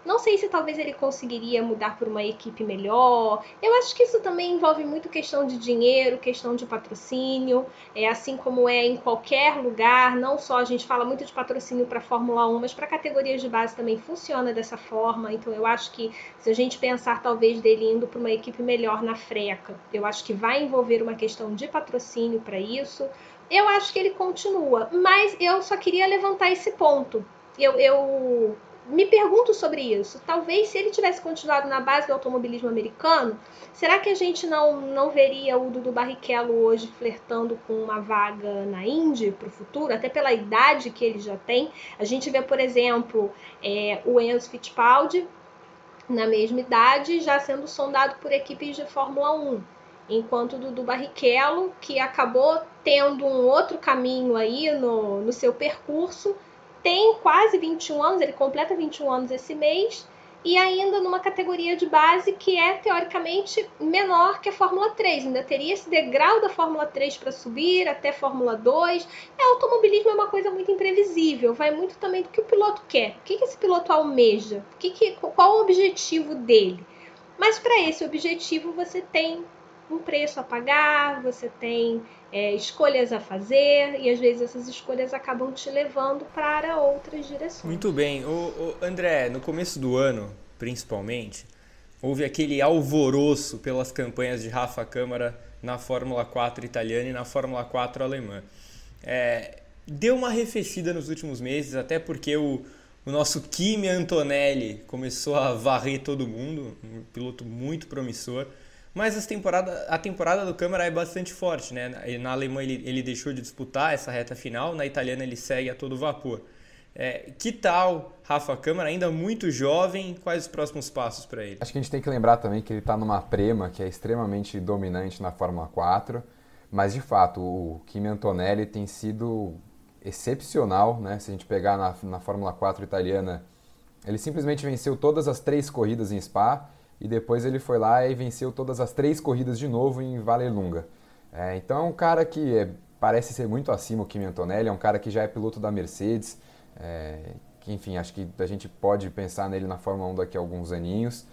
Não sei se talvez ele conseguiria mudar por uma equipe melhor. Eu acho que isso também envolve muito questão de dinheiro, questão de patrocínio, é assim como é em qualquer lugar. Não só a gente fala muito de patrocínio para Fórmula 1, mas para categorias de base também funciona dessa forma. Então eu acho que se a gente pensar talvez dele indo para uma equipe melhor na freca, eu acho que vai envolver uma questão de patrocínio para isso. Eu acho que ele continua, mas eu só queria levantar esse ponto. Eu, eu me pergunto sobre isso. Talvez se ele tivesse continuado na base do automobilismo americano, será que a gente não, não veria o Dudu Barrichello hoje flertando com uma vaga na Indy para o futuro, até pela idade que ele já tem? A gente vê, por exemplo, é, o Enzo Fittipaldi, na mesma idade, já sendo sondado por equipes de Fórmula 1. Enquanto o Dudu Barrichello, que acabou tendo um outro caminho aí no, no seu percurso, tem quase 21 anos, ele completa 21 anos esse mês, e ainda numa categoria de base que é teoricamente menor que a Fórmula 3. Ainda teria esse degrau da Fórmula 3 para subir até Fórmula 2. É, automobilismo é uma coisa muito imprevisível, vai muito também do que o piloto quer. O que, que esse piloto almeja? O que que, qual o objetivo dele? Mas para esse objetivo você tem um preço a pagar, você tem é, escolhas a fazer e às vezes essas escolhas acabam te levando para outras direções. Muito bem. O, o André, no começo do ano, principalmente, houve aquele alvoroço pelas campanhas de Rafa Câmara na Fórmula 4 italiana e na Fórmula 4 alemã. É, deu uma arrefecida nos últimos meses, até porque o, o nosso Kimi Antonelli começou a varrer todo mundo, um piloto muito promissor. Mas as temporada, a temporada do Câmara é bastante forte, né? Na Alemanha ele, ele deixou de disputar essa reta final, na italiana ele segue a todo vapor. É, que tal Rafa Câmara, ainda muito jovem, quais os próximos passos para ele? Acho que a gente tem que lembrar também que ele está numa prema que é extremamente dominante na Fórmula 4, mas de fato o Kimi Antonelli tem sido excepcional, né? Se a gente pegar na, na Fórmula 4 italiana, ele simplesmente venceu todas as três corridas em Spa, e depois ele foi lá e venceu todas as três corridas de novo em Vallelunga. É, então é um cara que é, parece ser muito acima o Kimi Antonelli, é um cara que já é piloto da Mercedes, é, que enfim, acho que a gente pode pensar nele na Fórmula 1 daqui a alguns aninhos.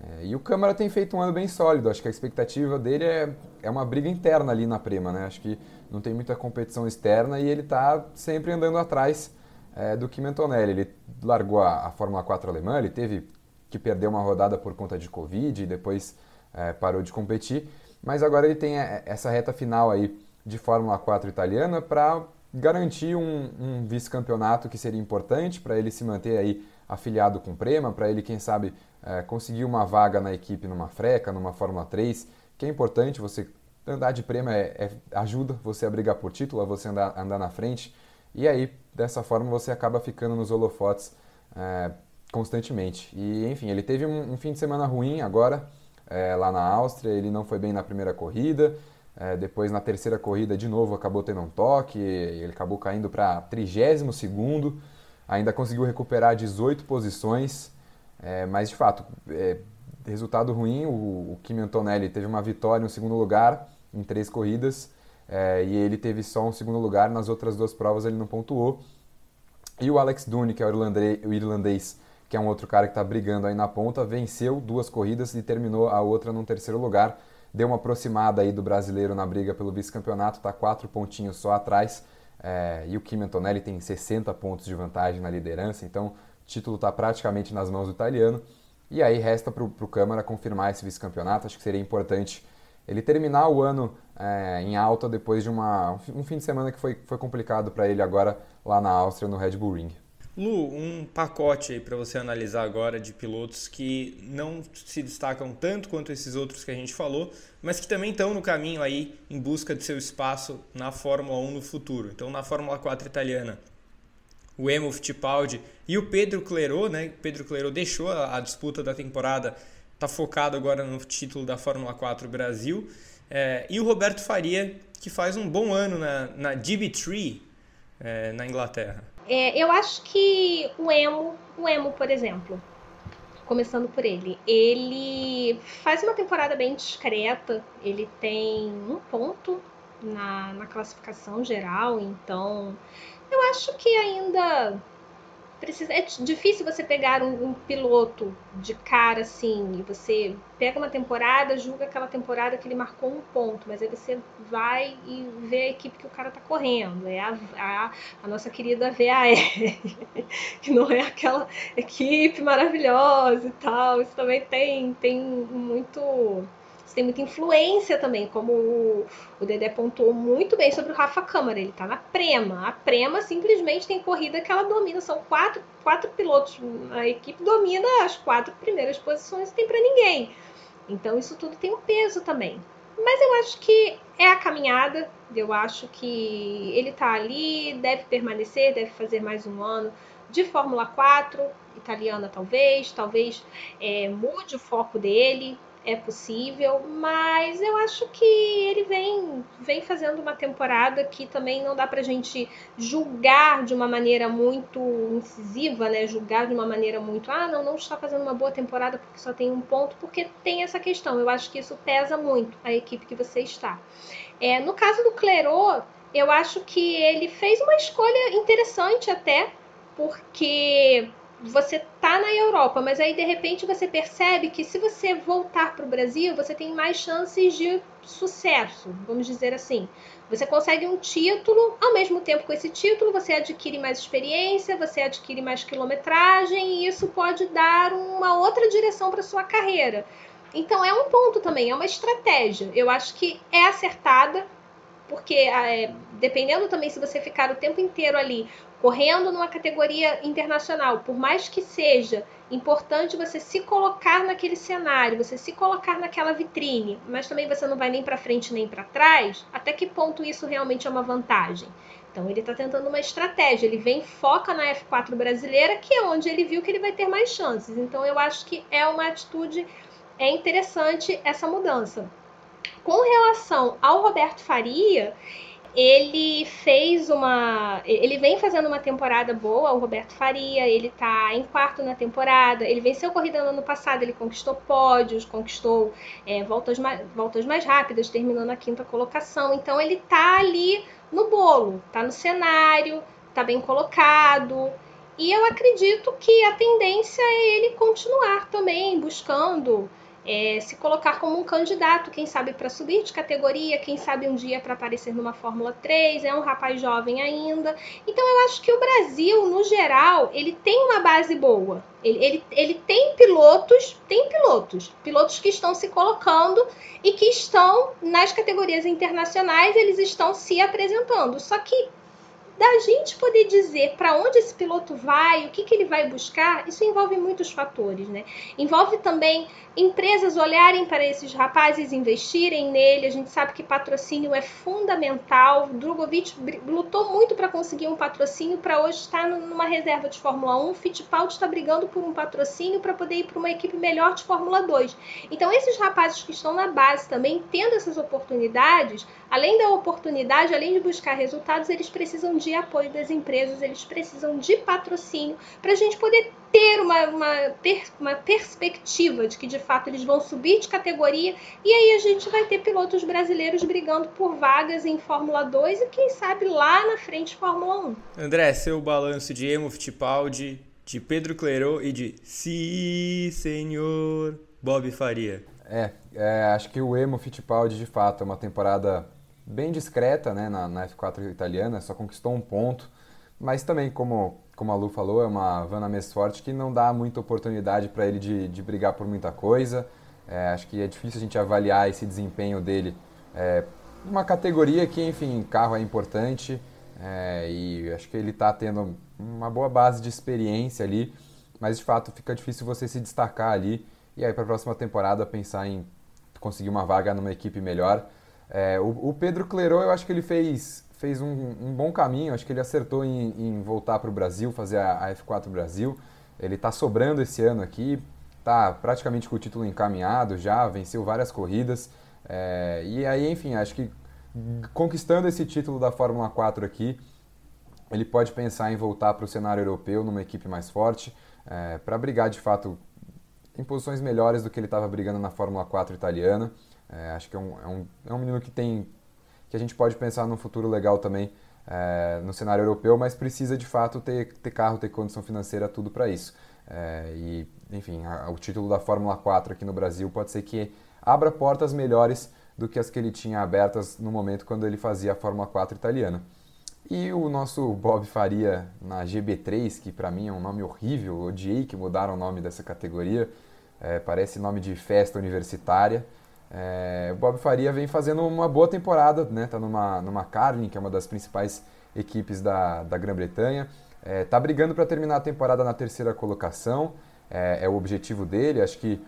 É, e o Câmara tem feito um ano bem sólido, acho que a expectativa dele é, é uma briga interna ali na Prema, né? Acho que não tem muita competição externa e ele está sempre andando atrás é, do Kimi Antonelli. Ele largou a, a Fórmula 4 alemã, ele teve que perdeu uma rodada por conta de Covid e depois é, parou de competir. Mas agora ele tem é, essa reta final aí de Fórmula 4 italiana para garantir um, um vice-campeonato que seria importante para ele se manter aí afiliado com o Prema, para ele, quem sabe, é, conseguir uma vaga na equipe numa freca, numa Fórmula 3, que é importante, você andar de Prema é, é, ajuda você a brigar por título, a você andar, andar na frente, e aí, dessa forma, você acaba ficando nos holofotes é, constantemente. E, enfim, ele teve um, um fim de semana ruim agora, é, lá na Áustria, ele não foi bem na primeira corrida, é, depois na terceira corrida de novo acabou tendo um toque, ele acabou caindo para 32 segundo, ainda conseguiu recuperar 18 posições, é, mas de fato, resultado ruim, o, o Kimi Antonelli teve uma vitória, um segundo lugar em três corridas, e ele teve só um segundo lugar, nas outras duas provas ele não pontuou. E o Alex Dune, que é o irlandês que é um outro cara que está brigando aí na ponta, venceu duas corridas e terminou a outra num terceiro lugar. Deu uma aproximada aí do brasileiro na briga pelo vice-campeonato, está quatro pontinhos só atrás. É, e o Kimi Antonelli tem 60 pontos de vantagem na liderança, então o título está praticamente nas mãos do italiano. E aí resta para o Câmara confirmar esse vice-campeonato. Acho que seria importante ele terminar o ano é, em alta depois de uma, um fim de semana que foi, foi complicado para ele agora lá na Áustria, no Red Bull Ring. Lu, um pacote aí para você analisar agora de pilotos que não se destacam tanto quanto esses outros que a gente falou, mas que também estão no caminho aí em busca de seu espaço na Fórmula 1 no futuro. Então, na Fórmula 4 italiana, o Emo Fittipaldi e o Pedro Clerot, né? Pedro Clerot deixou a, disputa da temporada, está focado agora no título da Fórmula 4 Brasil. É, e o Roberto Faria, que faz um bom ano na, na DB3, é, na Inglaterra. É, eu acho que o emo, o emo, por exemplo, começando por ele. Ele faz uma temporada bem discreta, ele tem um ponto na, na classificação geral, então eu acho que ainda precisa. É difícil você pegar um, um, piloto de cara assim, e você pega uma temporada, julga aquela temporada que ele marcou um ponto, mas aí você vai e vê a equipe que o cara tá correndo. É a, a, a nossa querida VAR, que não é aquela equipe maravilhosa e tal. Isso também tem, tem muito você tem muita influência também, como o, o Dedé pontuou muito bem sobre o Rafa Câmara. Ele está na Prema. A Prema simplesmente tem corrida que ela domina. São quatro, quatro pilotos. A equipe domina as quatro primeiras posições e tem para ninguém. Então isso tudo tem um peso também. Mas eu acho que é a caminhada. Eu acho que ele está ali, deve permanecer, deve fazer mais um ano de Fórmula 4, italiana talvez, talvez é, mude o foco dele, é possível, mas eu acho que ele vem, vem fazendo uma temporada que também não dá pra gente julgar de uma maneira muito incisiva, né? Julgar de uma maneira muito, ah, não, não está fazendo uma boa temporada porque só tem um ponto, porque tem essa questão. Eu acho que isso pesa muito a equipe que você está. É, no caso do Clerô, eu acho que ele fez uma escolha interessante até, porque você tá na Europa, mas aí de repente você percebe que se você voltar para o Brasil, você tem mais chances de sucesso, vamos dizer assim. Você consegue um título, ao mesmo tempo com esse título, você adquire mais experiência, você adquire mais quilometragem, e isso pode dar uma outra direção para sua carreira. Então é um ponto também, é uma estratégia. Eu acho que é acertada, porque é, dependendo também se você ficar o tempo inteiro ali correndo numa categoria internacional, por mais que seja importante você se colocar naquele cenário, você se colocar naquela vitrine, mas também você não vai nem para frente nem para trás, até que ponto isso realmente é uma vantagem? Então ele está tentando uma estratégia, ele vem foca na F4 brasileira, que é onde ele viu que ele vai ter mais chances. Então eu acho que é uma atitude é interessante essa mudança. Com relação ao Roberto Faria, ele fez uma. Ele vem fazendo uma temporada boa, o Roberto Faria, ele tá em quarto na temporada, ele venceu corrida no ano passado, ele conquistou pódios, conquistou é, voltas, mais, voltas mais rápidas, terminando a quinta colocação. Então ele tá ali no bolo, tá no cenário, tá bem colocado. E eu acredito que a tendência é ele continuar também buscando é, se colocar como um candidato, quem sabe para subir de categoria, quem sabe um dia para aparecer numa Fórmula 3, é um rapaz jovem ainda. Então eu acho que o Brasil, no geral, ele tem uma base boa. Ele, ele, ele tem pilotos, tem pilotos, pilotos que estão se colocando e que estão nas categorias internacionais, eles estão se apresentando. Só que da gente poder dizer para onde esse piloto vai, o que, que ele vai buscar, isso envolve muitos fatores, né? Envolve também empresas olharem para esses rapazes, investirem nele. A gente sabe que patrocínio é fundamental. Drogovic lutou muito para conseguir um patrocínio para hoje estar numa reserva de Fórmula 1. Fittipaldi está brigando por um patrocínio para poder ir para uma equipe melhor de Fórmula 2. Então esses rapazes que estão na base também tendo essas oportunidades, além da oportunidade, além de buscar resultados, eles precisam de apoio das empresas, eles precisam de patrocínio para a gente poder ter uma, uma, per, uma perspectiva de que de fato eles vão subir de categoria e aí a gente vai ter pilotos brasileiros brigando por vagas em Fórmula 2 e quem sabe lá na frente Fórmula 1. André, seu balanço de Emo Fittipaldi, de Pedro Clerot e de Si, senhor Bob Faria. É, é, acho que o Emo Fittipaldi de fato é uma temporada bem discreta né, na, na F4 italiana, só conquistou um ponto, mas também, como, como a Lu falou, é uma Vanna Forte que não dá muita oportunidade para ele de, de brigar por muita coisa. É, acho que é difícil a gente avaliar esse desempenho dele é, uma categoria que, enfim, carro é importante é, e acho que ele está tendo uma boa base de experiência ali, mas de fato fica difícil você se destacar ali e aí para a próxima temporada pensar em conseguir uma vaga numa equipe melhor. É, o, o, Pedro Clerot, eu acho que ele fez, fez um, um bom caminho, acho que ele acertou em, em voltar para o Brasil, fazer a, a, F4 Brasil. Ele está sobrando esse ano aqui, está praticamente com o título encaminhado já, venceu várias corridas. É, e aí, enfim, acho que conquistando esse título da Fórmula 4 aqui, ele pode pensar em voltar para o cenário europeu numa equipe mais forte, é, para brigar de fato em posições melhores do que ele estava brigando na Fórmula 4 italiana. É, acho que é um, é, um, é um menino que tem que a gente pode pensar num futuro legal também é, no cenário europeu, mas precisa de fato ter, ter carro, ter condição financeira, tudo para isso. É, e, enfim, a, o título da Fórmula 4 aqui no Brasil pode ser que abra portas melhores do que as que ele tinha abertas no momento quando ele fazia a Fórmula 4 italiana. E o nosso Bob Faria na GB3, que para mim é um nome horrível, odiei que mudaram o nome dessa categoria, é, parece nome de festa universitária. É, o Bob Faria vem fazendo uma boa temporada, né? Tá numa, numa Carlin, que é uma das principais equipes da, da Grã-Bretanha. É, tá brigando para terminar a temporada na terceira colocação, é, é, o objetivo dele. Acho que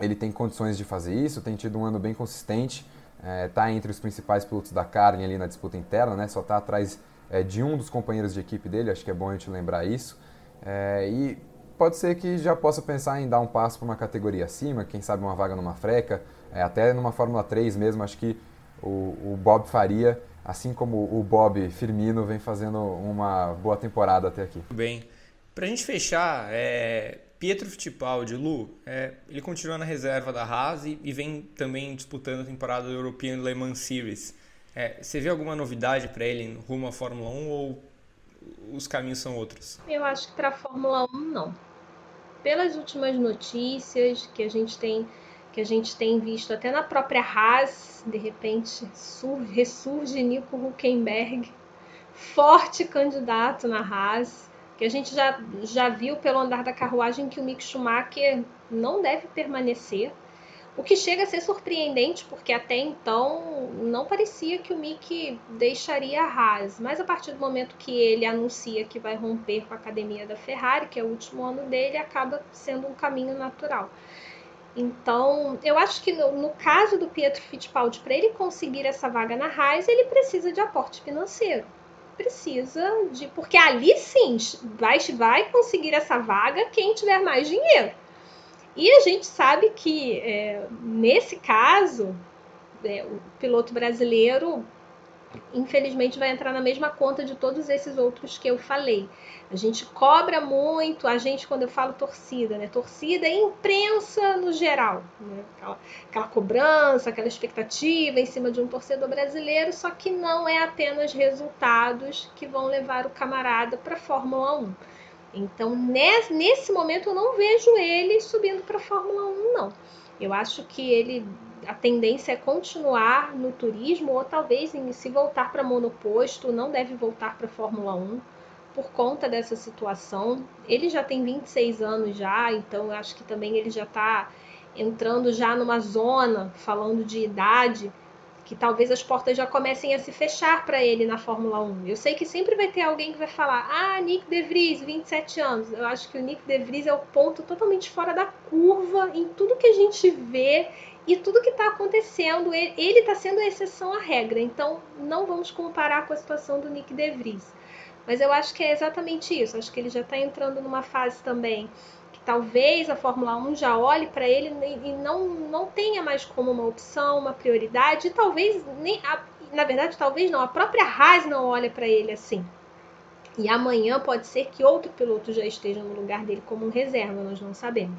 ele tem condições de fazer isso, tem tido um ano bem consistente, é, entre os principais pilotos da Carlin ali na disputa interna, né? Só está atrás é, de um dos companheiros de equipe dele, acho que é bom a gente lembrar isso. É, e pode ser que já possa pensar em dar um passo para uma categoria acima, quem sabe uma vaga numa freca, é, até numa Fórmula 3 mesmo, acho que o, o, Bob Faria, assim como o Bob Firmino, vem fazendo uma boa temporada até aqui. Bem, para a gente fechar, é, Pietro Fittipaldi, Lu, é, ele continua na reserva da Haas e, e, vem também disputando a temporada do European Le Mans Series. É, você vê alguma novidade para ele rumo à Fórmula 1 ou os caminhos são outros? Eu acho que para a Fórmula 1 não pelas últimas notícias que a gente tem que a gente tem visto até na própria Haas, de repente surge, ressurge Nico Huckenberg, forte candidato na Haas, que a gente já, já viu pelo andar da carruagem que o Mick Schumacher não deve permanecer. O que chega a ser surpreendente, porque até então não parecia que o Mick deixaria a Haas, mas a partir do momento que ele anuncia que vai romper com a academia da Ferrari, que é o último ano dele, acaba sendo um caminho natural. Então, eu acho que no, no caso do Pietro Fittipaldi, para ele conseguir essa vaga na Haas, ele precisa de aporte financeiro. Precisa de. Porque ali sim vai, vai conseguir essa vaga quem tiver mais dinheiro. E a gente sabe que, é, nesse caso, é, o piloto brasileiro, infelizmente, vai entrar na mesma conta de todos esses outros que eu falei. A gente cobra muito, a gente, quando eu falo torcida, né? Torcida e imprensa no geral. Né? Aquela, aquela cobrança, aquela expectativa em cima de um torcedor brasileiro, só que não é apenas resultados que vão levar o camarada para a Fórmula 1. Então, nesse momento, eu não vejo ele subindo para a Fórmula 1, não. Eu acho que ele a tendência é continuar no turismo ou talvez se voltar para monoposto, não deve voltar para a Fórmula 1 por conta dessa situação. Ele já tem 26 anos já, então eu acho que também ele já está entrando já numa zona, falando de idade, que talvez as portas já comecem a se fechar para ele na Fórmula 1. Eu sei que sempre vai ter alguém que vai falar: "Ah, Nick De Vries, 27 anos". Eu acho que o Nick De Vries é o ponto totalmente fora da curva em tudo que a gente vê e tudo que está acontecendo. Ele está sendo a exceção à regra. Então, não vamos comparar com a situação do Nick De Vries. Mas eu acho que é exatamente isso. Acho que ele já está entrando numa fase também talvez a Fórmula 1 já olhe para ele e não, não tenha mais como uma opção, uma prioridade, e talvez nem a, na verdade talvez não, a própria Haas não olha para ele assim. E amanhã pode ser que outro piloto já esteja no lugar dele como um reserva, nós não sabemos.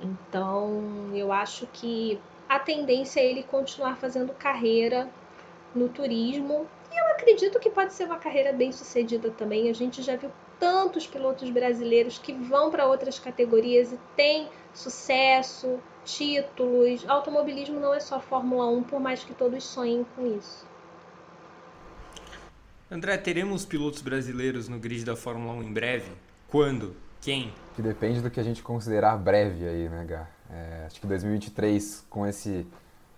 Então, eu acho que a tendência é ele continuar fazendo carreira no turismo. E eu acredito que pode ser uma carreira bem sucedida também. A gente já viu tantos pilotos brasileiros que vão para outras categorias e têm sucesso, títulos. Automobilismo não é só Fórmula 1, por mais que todos sonhem com isso. André, teremos pilotos brasileiros no grid da Fórmula 1 em breve? Quando? Quem? Que depende do que a gente considerar breve aí, né, Gá? É, acho que 2023, com, esse,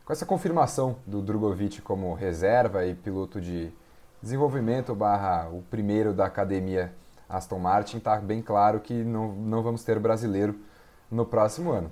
com essa confirmação do Drogovic como reserva e piloto de desenvolvimento barra o primeiro da academia Aston Martin, está bem claro que não, não vamos ter brasileiro no próximo ano.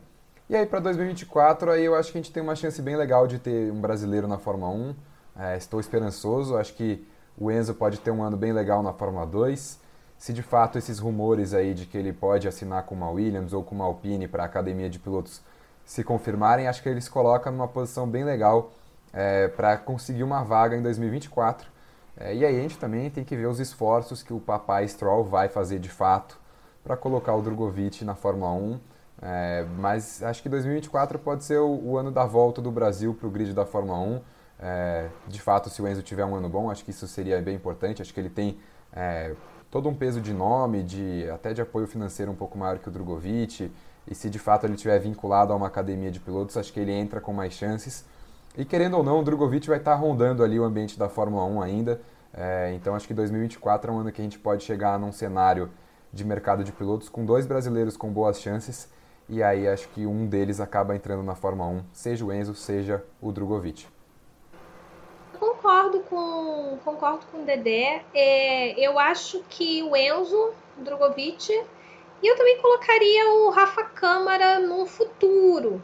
E aí para 2024, aí eu acho que a gente tem uma chance bem legal de ter um brasileiro na Fórmula 1. É, estou esperançoso, acho que o Enzo pode ter um ano bem legal na Fórmula 2. Se de fato esses rumores aí de que ele pode assinar com uma Williams ou com uma Alpine para a academia de pilotos se confirmarem, acho que ele se coloca numa posição bem legal é, para conseguir uma vaga em 2024 é, e aí a gente também tem que ver os esforços que o papai Stroll vai fazer de fato para colocar o Drogovic na Fórmula 1. É, mas acho que 2024 pode ser o, o ano da volta do Brasil para o grid da Fórmula 1. É, de fato, se o Enzo tiver um ano bom, acho que isso seria bem importante. Acho que ele tem é, todo um peso de nome, de até de apoio financeiro um pouco maior que o Drogovic. E se de fato ele estiver vinculado a uma academia de pilotos, acho que ele entra com mais chances. E querendo ou não, o Drogovic vai estar rondando ali o ambiente da Fórmula 1 ainda. É, então acho que 2024 é um ano que a gente pode chegar num cenário de mercado de pilotos com dois brasileiros com boas chances. E aí acho que um deles acaba entrando na Fórmula 1, seja o Enzo, seja o Drogovic. Concordo com, concordo com o Dedé. É, eu acho que o Enzo Drogovic e eu também colocaria o Rafa Câmara no futuro.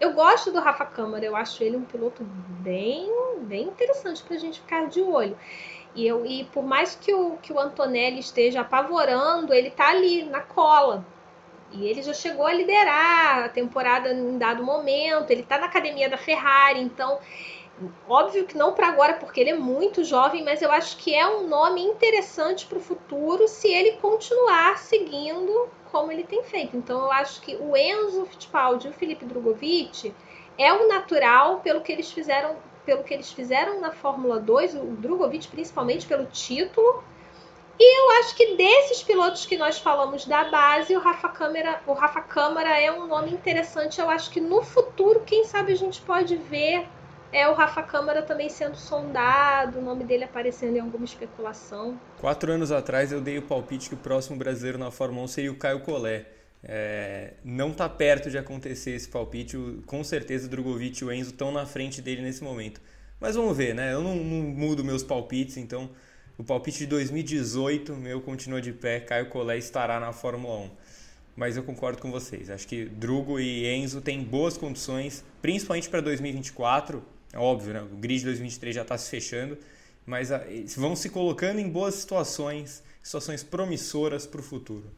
Eu gosto do Rafa Câmara, eu acho ele um piloto bem, bem interessante para a gente ficar de olho. E, eu, e por mais que o, que o Antonelli esteja apavorando, ele está ali na cola. E ele já chegou a liderar a temporada em dado momento, ele está na academia da Ferrari, então Óbvio que não para agora, porque ele é muito jovem, mas eu acho que é um nome interessante para o futuro se ele continuar seguindo como ele tem feito. Então eu acho que o Enzo Fittipaldi e o Felipe Drogovic é o natural pelo que eles fizeram, pelo que eles fizeram na Fórmula 2, o Drogovic principalmente pelo título. E eu acho que desses pilotos que nós falamos da base, o Rafa Câmara, o Rafa Câmara é um nome interessante. Eu acho que no futuro, quem sabe a gente pode ver é o Rafa Câmara também sendo sondado, o nome dele aparecendo em alguma especulação. Quatro anos atrás eu dei o palpite que o próximo brasileiro na Fórmula 1 seria o Caio Collet. É, não está perto de acontecer esse palpite, com certeza o Drogovic e o Enzo estão na frente dele nesse momento. Mas vamos ver, né? Eu não, não mudo meus palpites, então o palpite de 2018 meu continua de pé, Caio Collet estará na Fórmula 1 mas eu concordo com vocês. Acho que Drugo e Enzo têm boas condições, principalmente para 2024. É óbvio, né? O grid de 2023 já está se fechando, mas ah, vão se colocando em boas situações, situações promissoras para o futuro.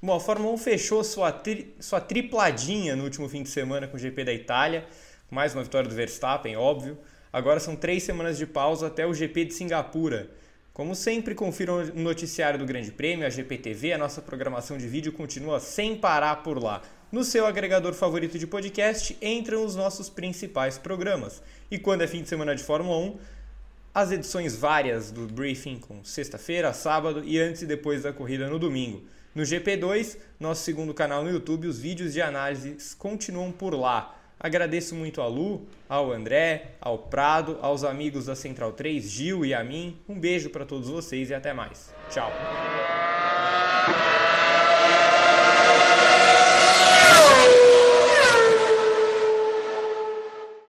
Bom, a Fórmula 1 fechou sua, tri, sua tripladinha no último fim de semana com o GP da Itália, mais uma vitória do Verstappen, óbvio. Agora são três semanas de pausa até o GP de Singapura. Como sempre, confiram o noticiário do Grande Prêmio, a GPTV, a nossa programação de vídeo continua sem parar por lá. No seu agregador favorito de podcast entram os nossos principais programas. E quando é fim de semana de Fórmula 1, as edições várias do briefing com sexta-feira, sábado e antes e depois da corrida no domingo. No GP2, nosso segundo canal no YouTube, os vídeos de análises continuam por lá. Agradeço muito a Lu, ao André, ao Prado, aos amigos da Central 3, Gil e a mim. Um beijo para todos vocês e até mais. Tchau.